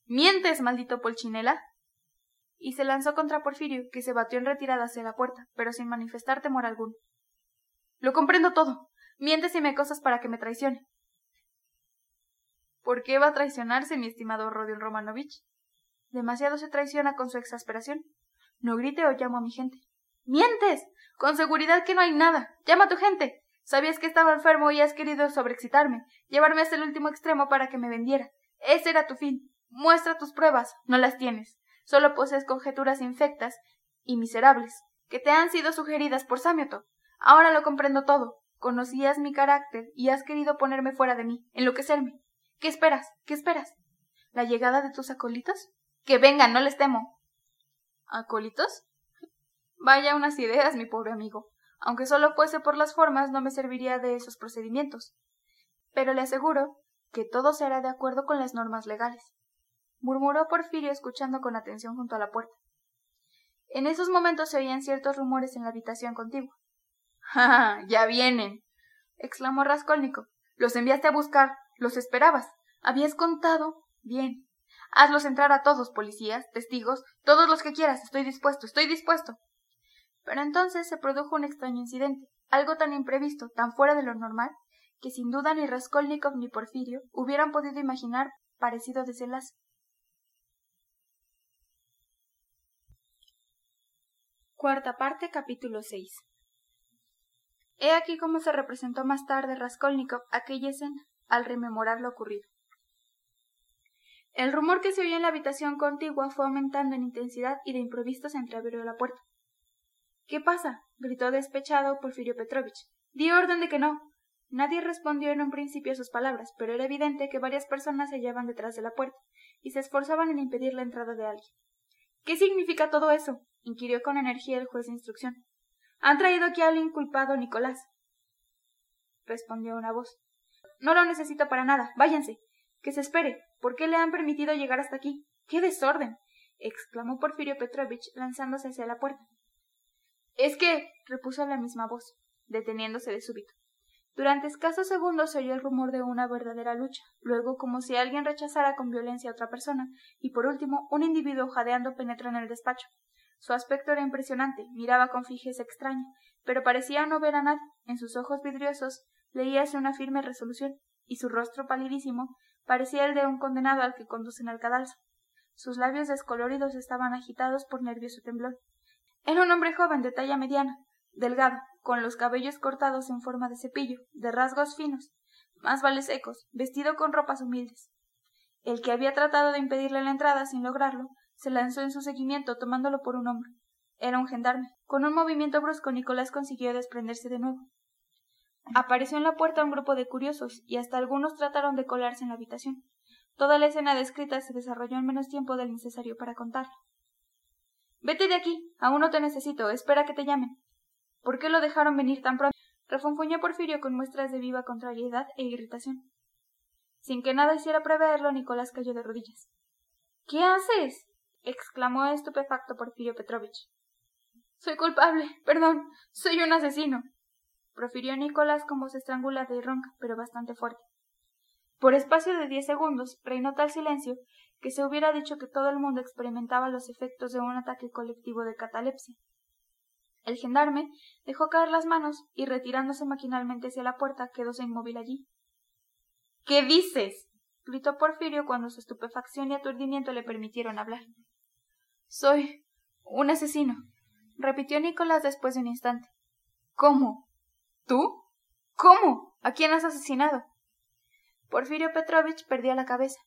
¿Mientes, maldito Polchinela? y se lanzó contra Porfirio, que se batió en retirada hacia la puerta, pero sin manifestar temor alguno. Lo comprendo todo. Mientes y me cosas para que me traicione. ¿Por qué va a traicionarse, mi estimado Rodion Romanovich? Demasiado se traiciona con su exasperación. No grite o llamo a mi gente. ¡Mientes! Con seguridad que no hay nada. Llama a tu gente. Sabías que estaba enfermo y has querido sobreexcitarme, llevarme hasta el último extremo para que me vendiera. Ese era tu fin. Muestra tus pruebas. No las tienes. Solo posees conjeturas infectas y miserables, que te han sido sugeridas por Samioto. Ahora lo comprendo todo. Conocías mi carácter y has querido ponerme fuera de mí, enloquecerme. ¿Qué esperas? ¿Qué esperas? ¿La llegada de tus acólitos? Que vengan, no les temo. ¿Acólitos? Vaya unas ideas, mi pobre amigo. Aunque solo fuese por las formas, no me serviría de esos procedimientos. Pero le aseguro que todo será de acuerdo con las normas legales murmuró Porfirio escuchando con atención junto a la puerta. En esos momentos se oían ciertos rumores en la habitación contigua. ¡Ja, ya vienen! exclamó Raskolnikov. Los enviaste a buscar, los esperabas. Habías contado. Bien. Hazlos entrar a todos, policías, testigos, todos los que quieras. Estoy dispuesto, estoy dispuesto. Pero entonces se produjo un extraño incidente, algo tan imprevisto, tan fuera de lo normal, que sin duda ni Raskolnikov ni Porfirio hubieran podido imaginar parecido desenlace. Cuarta parte, capítulo 6. He aquí cómo se representó más tarde Raskolnikov aquella escena, al rememorar lo ocurrido. El rumor que se oyó en la habitación contigua fue aumentando en intensidad y de improviso se entreabrió la puerta. ¿Qué pasa? gritó despechado Porfirio Petrovich. Di orden de que no. Nadie respondió en un principio a sus palabras, pero era evidente que varias personas se hallaban detrás de la puerta y se esforzaban en impedir la entrada de alguien. ¿Qué significa todo eso? inquirió con energía el juez de instrucción. Han traído aquí al inculpado Nicolás. respondió una voz. No lo necesito para nada. Váyanse. Que se espere. ¿Por qué le han permitido llegar hasta aquí? ¡Qué desorden! exclamó Porfirio Petrovich lanzándose hacia la puerta. Es que. repuso la misma voz, deteniéndose de súbito. Durante escasos segundos se oyó el rumor de una verdadera lucha, luego como si alguien rechazara con violencia a otra persona, y por último un individuo jadeando penetró en el despacho. Su aspecto era impresionante, miraba con fijeza extraña, pero parecía no ver a nadie. En sus ojos vidriosos leíase una firme resolución, y su rostro palidísimo parecía el de un condenado al que conducen al cadalso. Sus labios descoloridos estaban agitados por nervioso temblor. Era un hombre joven de talla mediana, delgado, con los cabellos cortados en forma de cepillo, de rasgos finos, más vale secos, vestido con ropas humildes. El que había tratado de impedirle la entrada sin lograrlo, se lanzó en su seguimiento tomándolo por un hombro. Era un gendarme. Con un movimiento brusco Nicolás consiguió desprenderse de nuevo. Apareció en la puerta un grupo de curiosos, y hasta algunos trataron de colarse en la habitación. Toda la escena descrita se desarrolló en menos tiempo del necesario para contarla. Vete de aquí. Aún no te necesito. Espera que te llamen. ¿Por qué lo dejaron venir tan pronto? refunfuñó Porfirio con muestras de viva contrariedad e irritación. Sin que nada hiciera preverlo, Nicolás cayó de rodillas. ¿Qué haces? Exclamó estupefacto Porfirio Petrovich. Soy culpable. Perdón. Soy un asesino. profirió Nicolás con voz estrangulada y ronca, pero bastante fuerte. Por espacio de diez segundos reinó tal silencio que se hubiera dicho que todo el mundo experimentaba los efectos de un ataque colectivo de catalepsia. El gendarme dejó caer las manos y retirándose maquinalmente hacia la puerta quedóse inmóvil allí. ¿Qué dices? gritó Porfirio cuando su estupefacción y aturdimiento le permitieron hablar. Soy un asesino, repitió Nicolás después de un instante. ¿Cómo? ¿Tú? ¿Cómo? ¿A quién has asesinado? Porfirio Petrovich perdió la cabeza.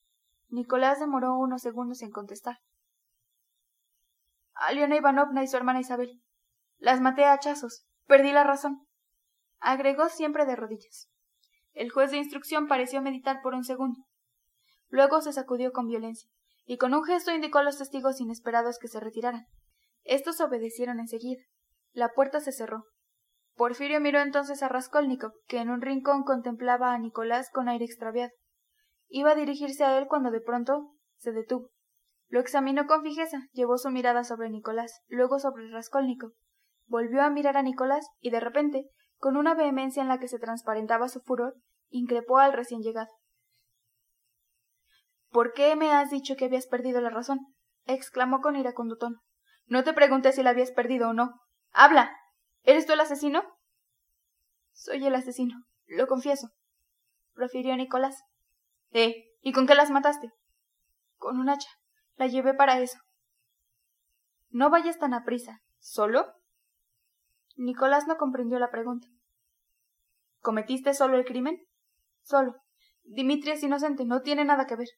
Nicolás demoró unos segundos en contestar. A Leona Ivanovna y su hermana Isabel. Las maté a hachazos. Perdí la razón. Agregó siempre de rodillas. El juez de instrucción pareció meditar por un segundo. Luego se sacudió con violencia y con un gesto indicó a los testigos inesperados que se retiraran. Estos obedecieron enseguida. La puerta se cerró. Porfirio miró entonces a Raskolnikov, que en un rincón contemplaba a Nicolás con aire extraviado. Iba a dirigirse a él cuando de pronto se detuvo. Lo examinó con fijeza, llevó su mirada sobre Nicolás, luego sobre Raskolnikov. Volvió a mirar a Nicolás y de repente, con una vehemencia en la que se transparentaba su furor, increpó al recién llegado. ¿Por qué me has dicho que habías perdido la razón? exclamó con iracundo tono. No te pregunté si la habías perdido o no. ¡Habla! ¿Eres tú el asesino? Soy el asesino, lo confieso, profirió Nicolás. ¿Eh? ¿Y con qué las mataste? Con un hacha. La llevé para eso. No vayas tan aprisa. ¿Solo? Nicolás no comprendió la pregunta. ¿Cometiste solo el crimen? Solo. Dimitri es inocente, no tiene nada que ver.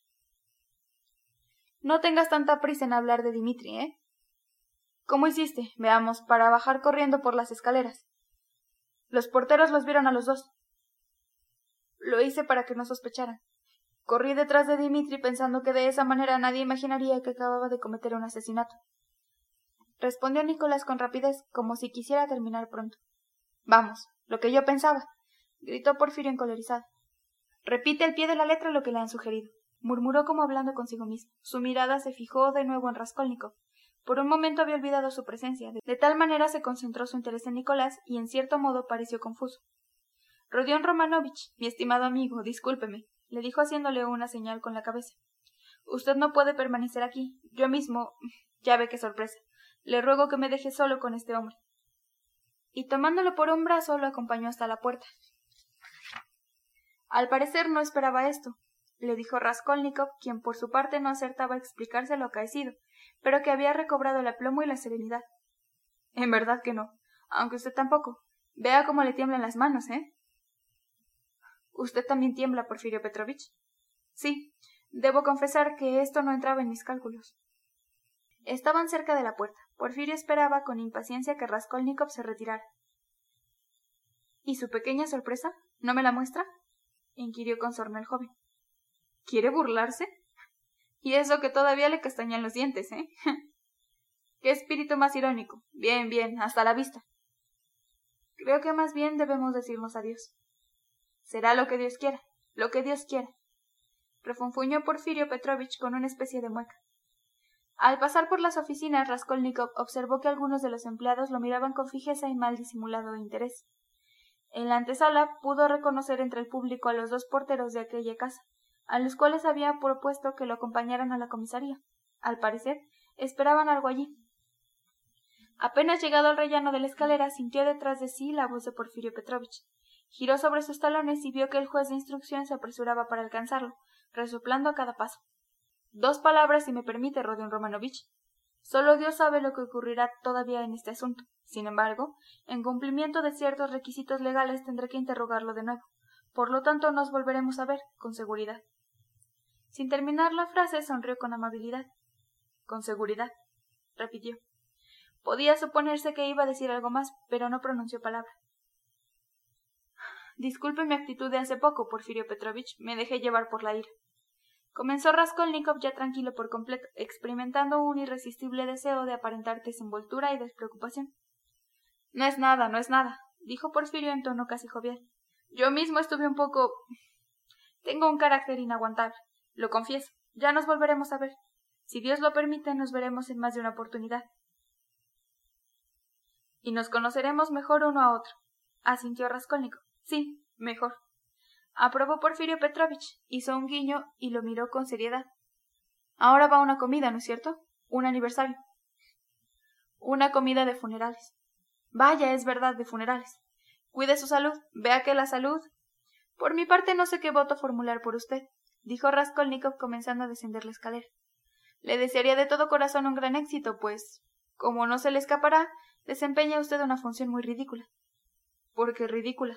No tengas tanta prisa en hablar de Dimitri, ¿eh? ¿Cómo hiciste, veamos, para bajar corriendo por las escaleras? Los porteros los vieron a los dos. Lo hice para que no sospecharan. Corrí detrás de Dimitri pensando que de esa manera nadie imaginaría que acababa de cometer un asesinato. Respondió Nicolás con rapidez, como si quisiera terminar pronto. Vamos, lo que yo pensaba, gritó Porfirio encolerizado. Repite al pie de la letra lo que le han sugerido murmuró como hablando consigo mismo. Su mirada se fijó de nuevo en Raskolnikov. Por un momento había olvidado su presencia. De tal manera se concentró su interés en Nicolás y en cierto modo pareció confuso. Rodion Romanovich, mi estimado amigo, discúlpeme, le dijo haciéndole una señal con la cabeza. Usted no puede permanecer aquí. Yo mismo. ya ve qué sorpresa. Le ruego que me deje solo con este hombre. Y tomándolo por un brazo lo acompañó hasta la puerta. Al parecer no esperaba esto, le dijo Raskolnikov, quien por su parte no acertaba a explicarse lo acaecido, pero que había recobrado el aplomo y la serenidad. En verdad que no. Aunque usted tampoco. Vea cómo le tiemblan las manos, ¿eh? ¿Usted también tiembla, Porfirio Petrovich? Sí. Debo confesar que esto no entraba en mis cálculos. Estaban cerca de la puerta. Porfirio esperaba con impaciencia que Raskolnikov se retirara. ¿Y su pequeña sorpresa? ¿No me la muestra? inquirió con sorna el joven. ¿Quiere burlarse? Y eso que todavía le castañan los dientes, ¿eh? Qué espíritu más irónico. Bien, bien, hasta la vista. Creo que más bien debemos decirnos adiós. Será lo que Dios quiera, lo que Dios quiera. Refunfuñó Porfirio Petrovich con una especie de mueca. Al pasar por las oficinas, Raskolnikov observó que algunos de los empleados lo miraban con fijeza y mal disimulado interés. En la antesala pudo reconocer entre el público a los dos porteros de aquella casa, a los cuales había propuesto que lo acompañaran a la comisaría. Al parecer, esperaban algo allí. Apenas llegado al rellano de la escalera, sintió detrás de sí la voz de Porfirio Petrovich. Giró sobre sus talones y vio que el juez de instrucción se apresuraba para alcanzarlo, resoplando a cada paso. Dos palabras, si me permite, Rodion Romanovich. Solo Dios sabe lo que ocurrirá todavía en este asunto. Sin embargo, en cumplimiento de ciertos requisitos legales tendré que interrogarlo de nuevo. Por lo tanto, nos volveremos a ver, con seguridad. Sin terminar la frase, sonrió con amabilidad. Con seguridad, repitió. Podía suponerse que iba a decir algo más, pero no pronunció palabra. Disculpe mi actitud de hace poco, Porfirio Petrovich, me dejé llevar por la ira. Comenzó Raskolnikov ya tranquilo por completo, experimentando un irresistible deseo de aparentar desenvoltura y despreocupación. No es nada, no es nada, dijo Porfirio en tono casi jovial. Yo mismo estuve un poco. Tengo un carácter inaguantable, lo confieso. Ya nos volveremos a ver. Si Dios lo permite, nos veremos en más de una oportunidad. Y nos conoceremos mejor uno a otro, asintió Raskolnikov. Sí, mejor. Aprobó Porfirio Petrovich, hizo un guiño y lo miró con seriedad. Ahora va una comida, ¿no es cierto? Un aniversario. Una comida de funerales. Vaya, es verdad, de funerales. Cuide su salud, vea que la salud. Por mi parte no sé qué voto formular por usted, dijo Raskolnikov comenzando a descender la escalera. Le desearía de todo corazón un gran éxito, pues, como no se le escapará, desempeña usted una función muy ridícula. ¿Por qué ridícula?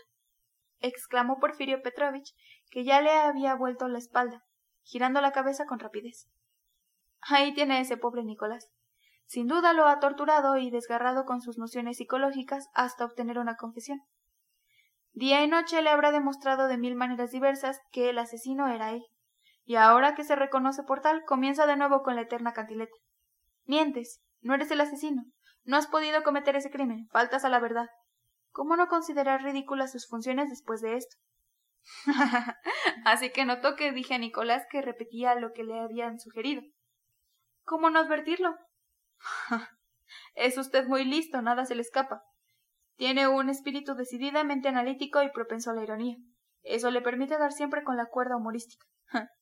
exclamó Porfirio Petrovich, que ya le había vuelto la espalda, girando la cabeza con rapidez. Ahí tiene ese pobre Nicolás. Sin duda lo ha torturado y desgarrado con sus nociones psicológicas hasta obtener una confesión. Día y noche le habrá demostrado de mil maneras diversas que el asesino era él, y ahora que se reconoce por tal, comienza de nuevo con la eterna cantileta. Mientes, no eres el asesino, no has podido cometer ese crimen, faltas a la verdad. ¿Cómo no considerar ridículas sus funciones después de esto? Así que notó que dije a Nicolás que repetía lo que le habían sugerido. ¿Cómo no advertirlo? es usted muy listo, nada se le escapa. Tiene un espíritu decididamente analítico y propenso a la ironía. Eso le permite dar siempre con la cuerda humorística.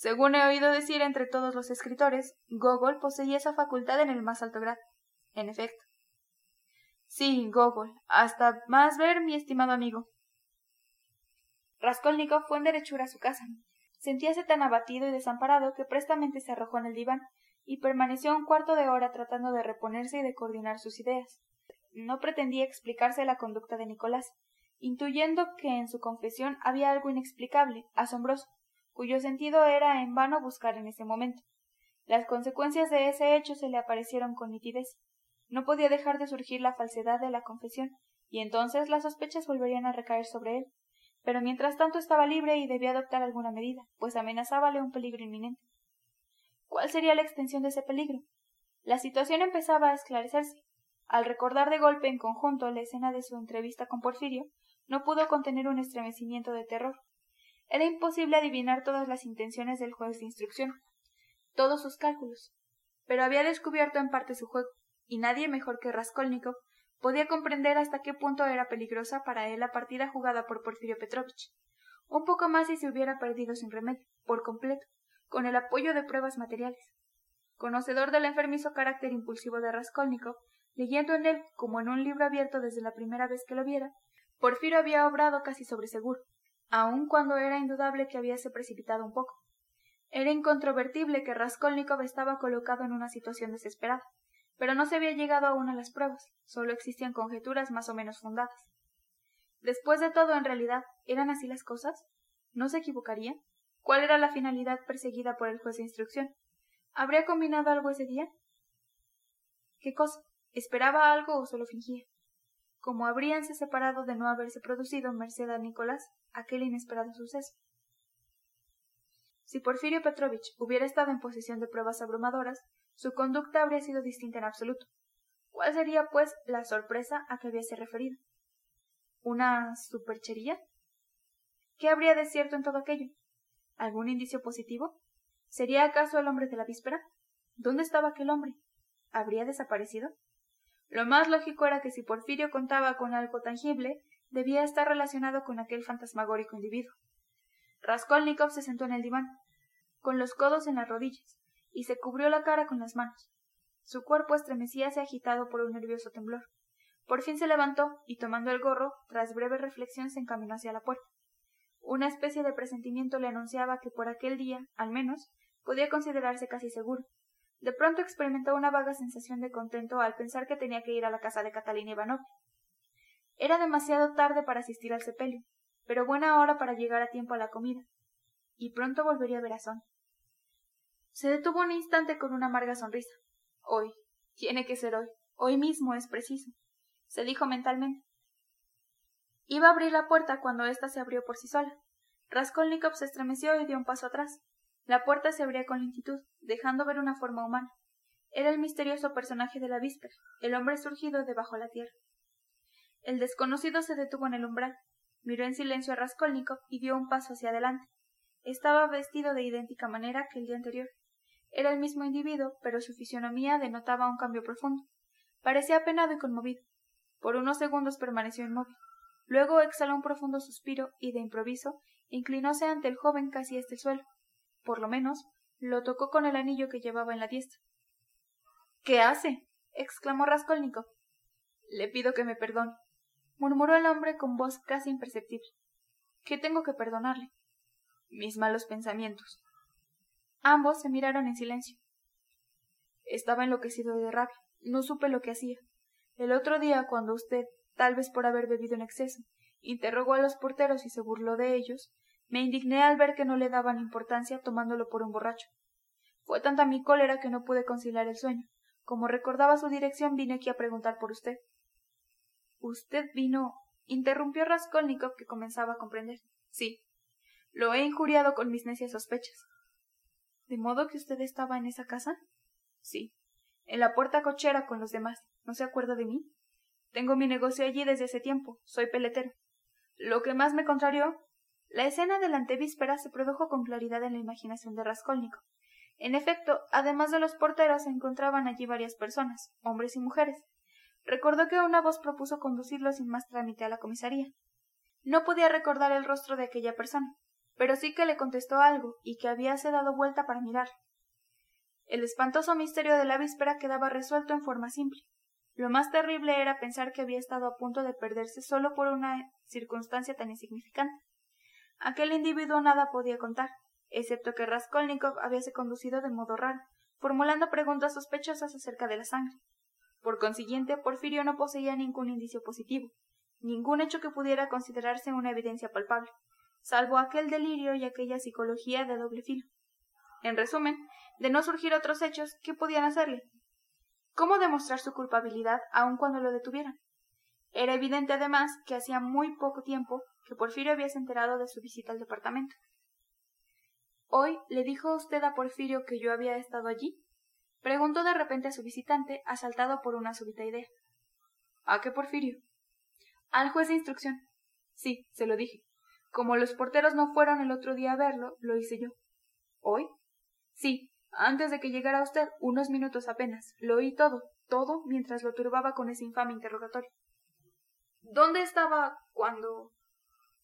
Según he oído decir entre todos los escritores, Gogol poseía esa facultad en el más alto grado. En efecto. Sí, Gogol. Hasta más ver, mi estimado amigo. Raskolnikov fue en derechura a su casa. Sentíase tan abatido y desamparado que prestamente se arrojó en el diván y permaneció un cuarto de hora tratando de reponerse y de coordinar sus ideas. No pretendía explicarse la conducta de Nicolás, intuyendo que en su confesión había algo inexplicable, asombroso, cuyo sentido era en vano buscar en ese momento. Las consecuencias de ese hecho se le aparecieron con nitidez. No podía dejar de surgir la falsedad de la confesión, y entonces las sospechas volverían a recaer sobre él. Pero mientras tanto estaba libre y debía adoptar alguna medida, pues amenazábale un peligro inminente. ¿Cuál sería la extensión de ese peligro? La situación empezaba a esclarecerse. Al recordar de golpe en conjunto la escena de su entrevista con Porfirio, no pudo contener un estremecimiento de terror. Era imposible adivinar todas las intenciones del juez de instrucción, todos sus cálculos, pero había descubierto en parte su juego, y nadie mejor que Raskolnikov podía comprender hasta qué punto era peligrosa para él la partida jugada por Porfirio Petrovich. Un poco más y se hubiera perdido sin remedio, por completo con el apoyo de pruebas materiales. Conocedor del enfermizo carácter impulsivo de Raskolnikov, leyendo en él como en un libro abierto desde la primera vez que lo viera, Porfirio había obrado casi sobre seguro, aun cuando era indudable que habíase precipitado un poco. Era incontrovertible que Raskolnikov estaba colocado en una situación desesperada, pero no se había llegado aún a las pruebas, solo existían conjeturas más o menos fundadas. Después de todo, en realidad, ¿eran así las cosas? ¿No se equivocaría? ¿Cuál era la finalidad perseguida por el juez de instrucción? ¿Habría combinado algo ese día? ¿Qué cosa? ¿Esperaba algo o solo fingía? ¿Cómo habríanse separado de no haberse producido merced a Nicolás aquel inesperado suceso? Si Porfirio Petrovich hubiera estado en posesión de pruebas abrumadoras, su conducta habría sido distinta en absoluto. ¿Cuál sería, pues, la sorpresa a que habíase referido? ¿Una superchería? ¿Qué habría de cierto en todo aquello? ¿Algún indicio positivo? ¿Sería acaso el hombre de la víspera? ¿Dónde estaba aquel hombre? ¿Habría desaparecido? Lo más lógico era que si Porfirio contaba con algo tangible, debía estar relacionado con aquel fantasmagórico individuo. Raskolnikov se sentó en el diván, con los codos en las rodillas, y se cubrió la cara con las manos. Su cuerpo estremecíase agitado por un nervioso temblor. Por fin se levantó y tomando el gorro, tras breve reflexión se encaminó hacia la puerta. Una especie de presentimiento le anunciaba que por aquel día, al menos, podía considerarse casi seguro. De pronto experimentó una vaga sensación de contento al pensar que tenía que ir a la casa de Catalina Ivanovna. Era demasiado tarde para asistir al sepelio, pero buena hora para llegar a tiempo a la comida. Y pronto volvería a ver a Son. Se detuvo un instante con una amarga sonrisa. Hoy. Tiene que ser hoy. Hoy mismo es preciso. se dijo mentalmente. Iba a abrir la puerta cuando ésta se abrió por sí sola. Raskolnikov se estremeció y dio un paso atrás. La puerta se abría con lentitud, dejando ver una forma humana. Era el misterioso personaje de la víspera, el hombre surgido debajo de la tierra. El desconocido se detuvo en el umbral, miró en silencio a Raskolnikov y dio un paso hacia adelante. Estaba vestido de idéntica manera que el día anterior. Era el mismo individuo, pero su fisionomía denotaba un cambio profundo. Parecía apenado y conmovido. Por unos segundos permaneció inmóvil. Luego exhaló un profundo suspiro y de improviso inclinóse ante el joven casi hasta el suelo. Por lo menos lo tocó con el anillo que llevaba en la diestra. ¿Qué hace? exclamó Raskolnikov. Le pido que me perdone, murmuró el hombre con voz casi imperceptible. ¿Qué tengo que perdonarle? Mis malos pensamientos. Ambos se miraron en silencio. Estaba enloquecido de rabia. No supe lo que hacía. El otro día, cuando usted, tal vez por haber bebido en exceso, interrogó a los porteros y se burló de ellos, me indigné al ver que no le daban importancia tomándolo por un borracho. Fue tanta mi cólera que no pude conciliar el sueño. Como recordaba su dirección, vine aquí a preguntar por usted. Usted vino. interrumpió Raskolnikov, que comenzaba a comprender. Sí. Lo he injuriado con mis necias sospechas. ¿De modo que usted estaba en esa casa? Sí. En la puerta cochera con los demás. ¿No se acuerda de mí? Tengo mi negocio allí desde hace tiempo. Soy peletero. Lo que más me contrarió. La escena de la antevíspera se produjo con claridad en la imaginación de Raskolnikov. En efecto, además de los porteros, se encontraban allí varias personas, hombres y mujeres. Recordó que una voz propuso conducirlo sin más trámite a la comisaría. No podía recordar el rostro de aquella persona, pero sí que le contestó algo y que habíase dado vuelta para mirar. El espantoso misterio de la víspera quedaba resuelto en forma simple. Lo más terrible era pensar que había estado a punto de perderse solo por una circunstancia tan insignificante. Aquel individuo nada podía contar, excepto que Raskolnikov habíase conducido de modo raro, formulando preguntas sospechosas acerca de la sangre. Por consiguiente, Porfirio no poseía ningún indicio positivo, ningún hecho que pudiera considerarse una evidencia palpable salvo aquel delirio y aquella psicología de doble filo. En resumen, de no surgir otros hechos, ¿qué podían hacerle? ¿Cómo demostrar su culpabilidad aun cuando lo detuvieran? Era evidente además que hacía muy poco tiempo que Porfirio había enterado de su visita al departamento. ¿Hoy le dijo usted a Porfirio que yo había estado allí? preguntó de repente a su visitante, asaltado por una súbita idea. ¿A qué Porfirio? Al juez de instrucción. Sí, se lo dije. Como los porteros no fueron el otro día a verlo, lo hice yo. ¿Hoy? Sí, antes de que llegara usted, unos minutos apenas. Lo oí todo, todo, mientras lo turbaba con ese infame interrogatorio. ¿Dónde estaba cuando?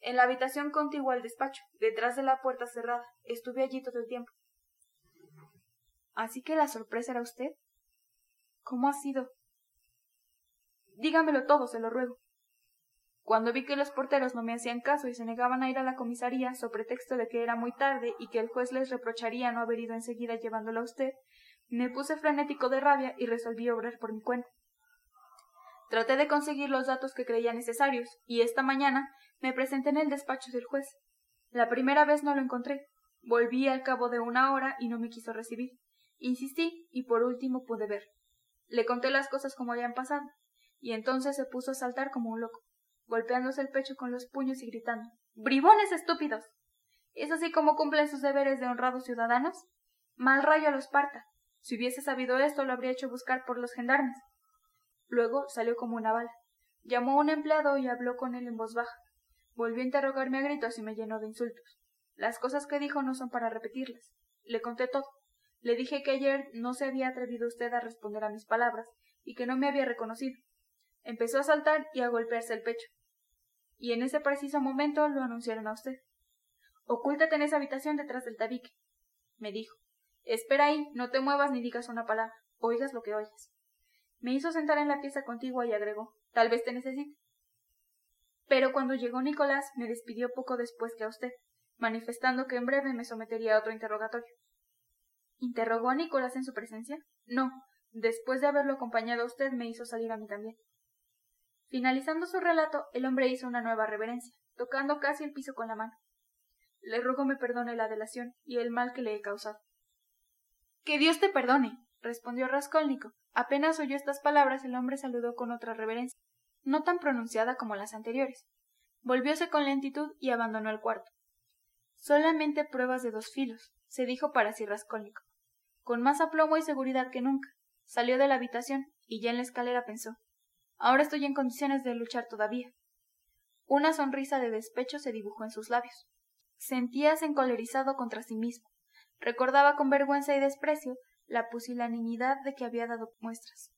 En la habitación contigua al despacho, detrás de la puerta cerrada. Estuve allí todo el tiempo. ¿Así que la sorpresa era usted? ¿Cómo ha sido? Dígamelo todo, se lo ruego. Cuando vi que los porteros no me hacían caso y se negaban a ir a la comisaría so pretexto de que era muy tarde y que el juez les reprocharía no haber ido enseguida llevándola a usted, Me puse frenético de rabia y resolví obrar por mi cuenta. Traté de conseguir los datos que creía necesarios, y esta mañana me presenté en el despacho del juez. La primera vez no lo encontré. Volví al cabo de una hora y no me quiso recibir. Insistí y por último pude ver. Le conté las cosas como habían pasado, y entonces se puso a saltar como un loco, golpeándose el pecho con los puños y gritando Bribones estúpidos. ¿Es así como cumplen sus deberes de honrados ciudadanos? Mal rayo los parta. Si hubiese sabido esto, lo habría hecho buscar por los gendarmes. Luego salió como una bala. Llamó a un empleado y habló con él en voz baja. Volvió a interrogarme a gritos y me llenó de insultos. Las cosas que dijo no son para repetirlas. Le conté todo. Le dije que ayer no se había atrevido usted a responder a mis palabras y que no me había reconocido. Empezó a saltar y a golpearse el pecho. Y en ese preciso momento lo anunciaron a usted. Ocúltate en esa habitación detrás del tabique, me dijo. Espera ahí, no te muevas ni digas una palabra, oigas lo que oyes. Me hizo sentar en la pieza contigua y agregó Tal vez te necesite. Pero cuando llegó Nicolás me despidió poco después que a usted, manifestando que en breve me sometería a otro interrogatorio. ¿Interrogó a Nicolás en su presencia? No. Después de haberlo acompañado a usted me hizo salir a mí también. Finalizando su relato, el hombre hizo una nueva reverencia, tocando casi el piso con la mano. Le ruego me perdone la delación y el mal que le he causado. Que Dios te perdone, respondió Raskolnikov. Apenas oyó estas palabras el hombre saludó con otra reverencia, no tan pronunciada como las anteriores. Volvióse con lentitud y abandonó el cuarto. Solamente pruebas de dos filos, se dijo para sí Raskolnikov. Con más aplomo y seguridad que nunca, salió de la habitación y ya en la escalera pensó Ahora estoy en condiciones de luchar todavía. Una sonrisa de despecho se dibujó en sus labios. Sentíase encolerizado contra sí mismo. Recordaba con vergüenza y desprecio la pusilanimidad de que había dado muestras.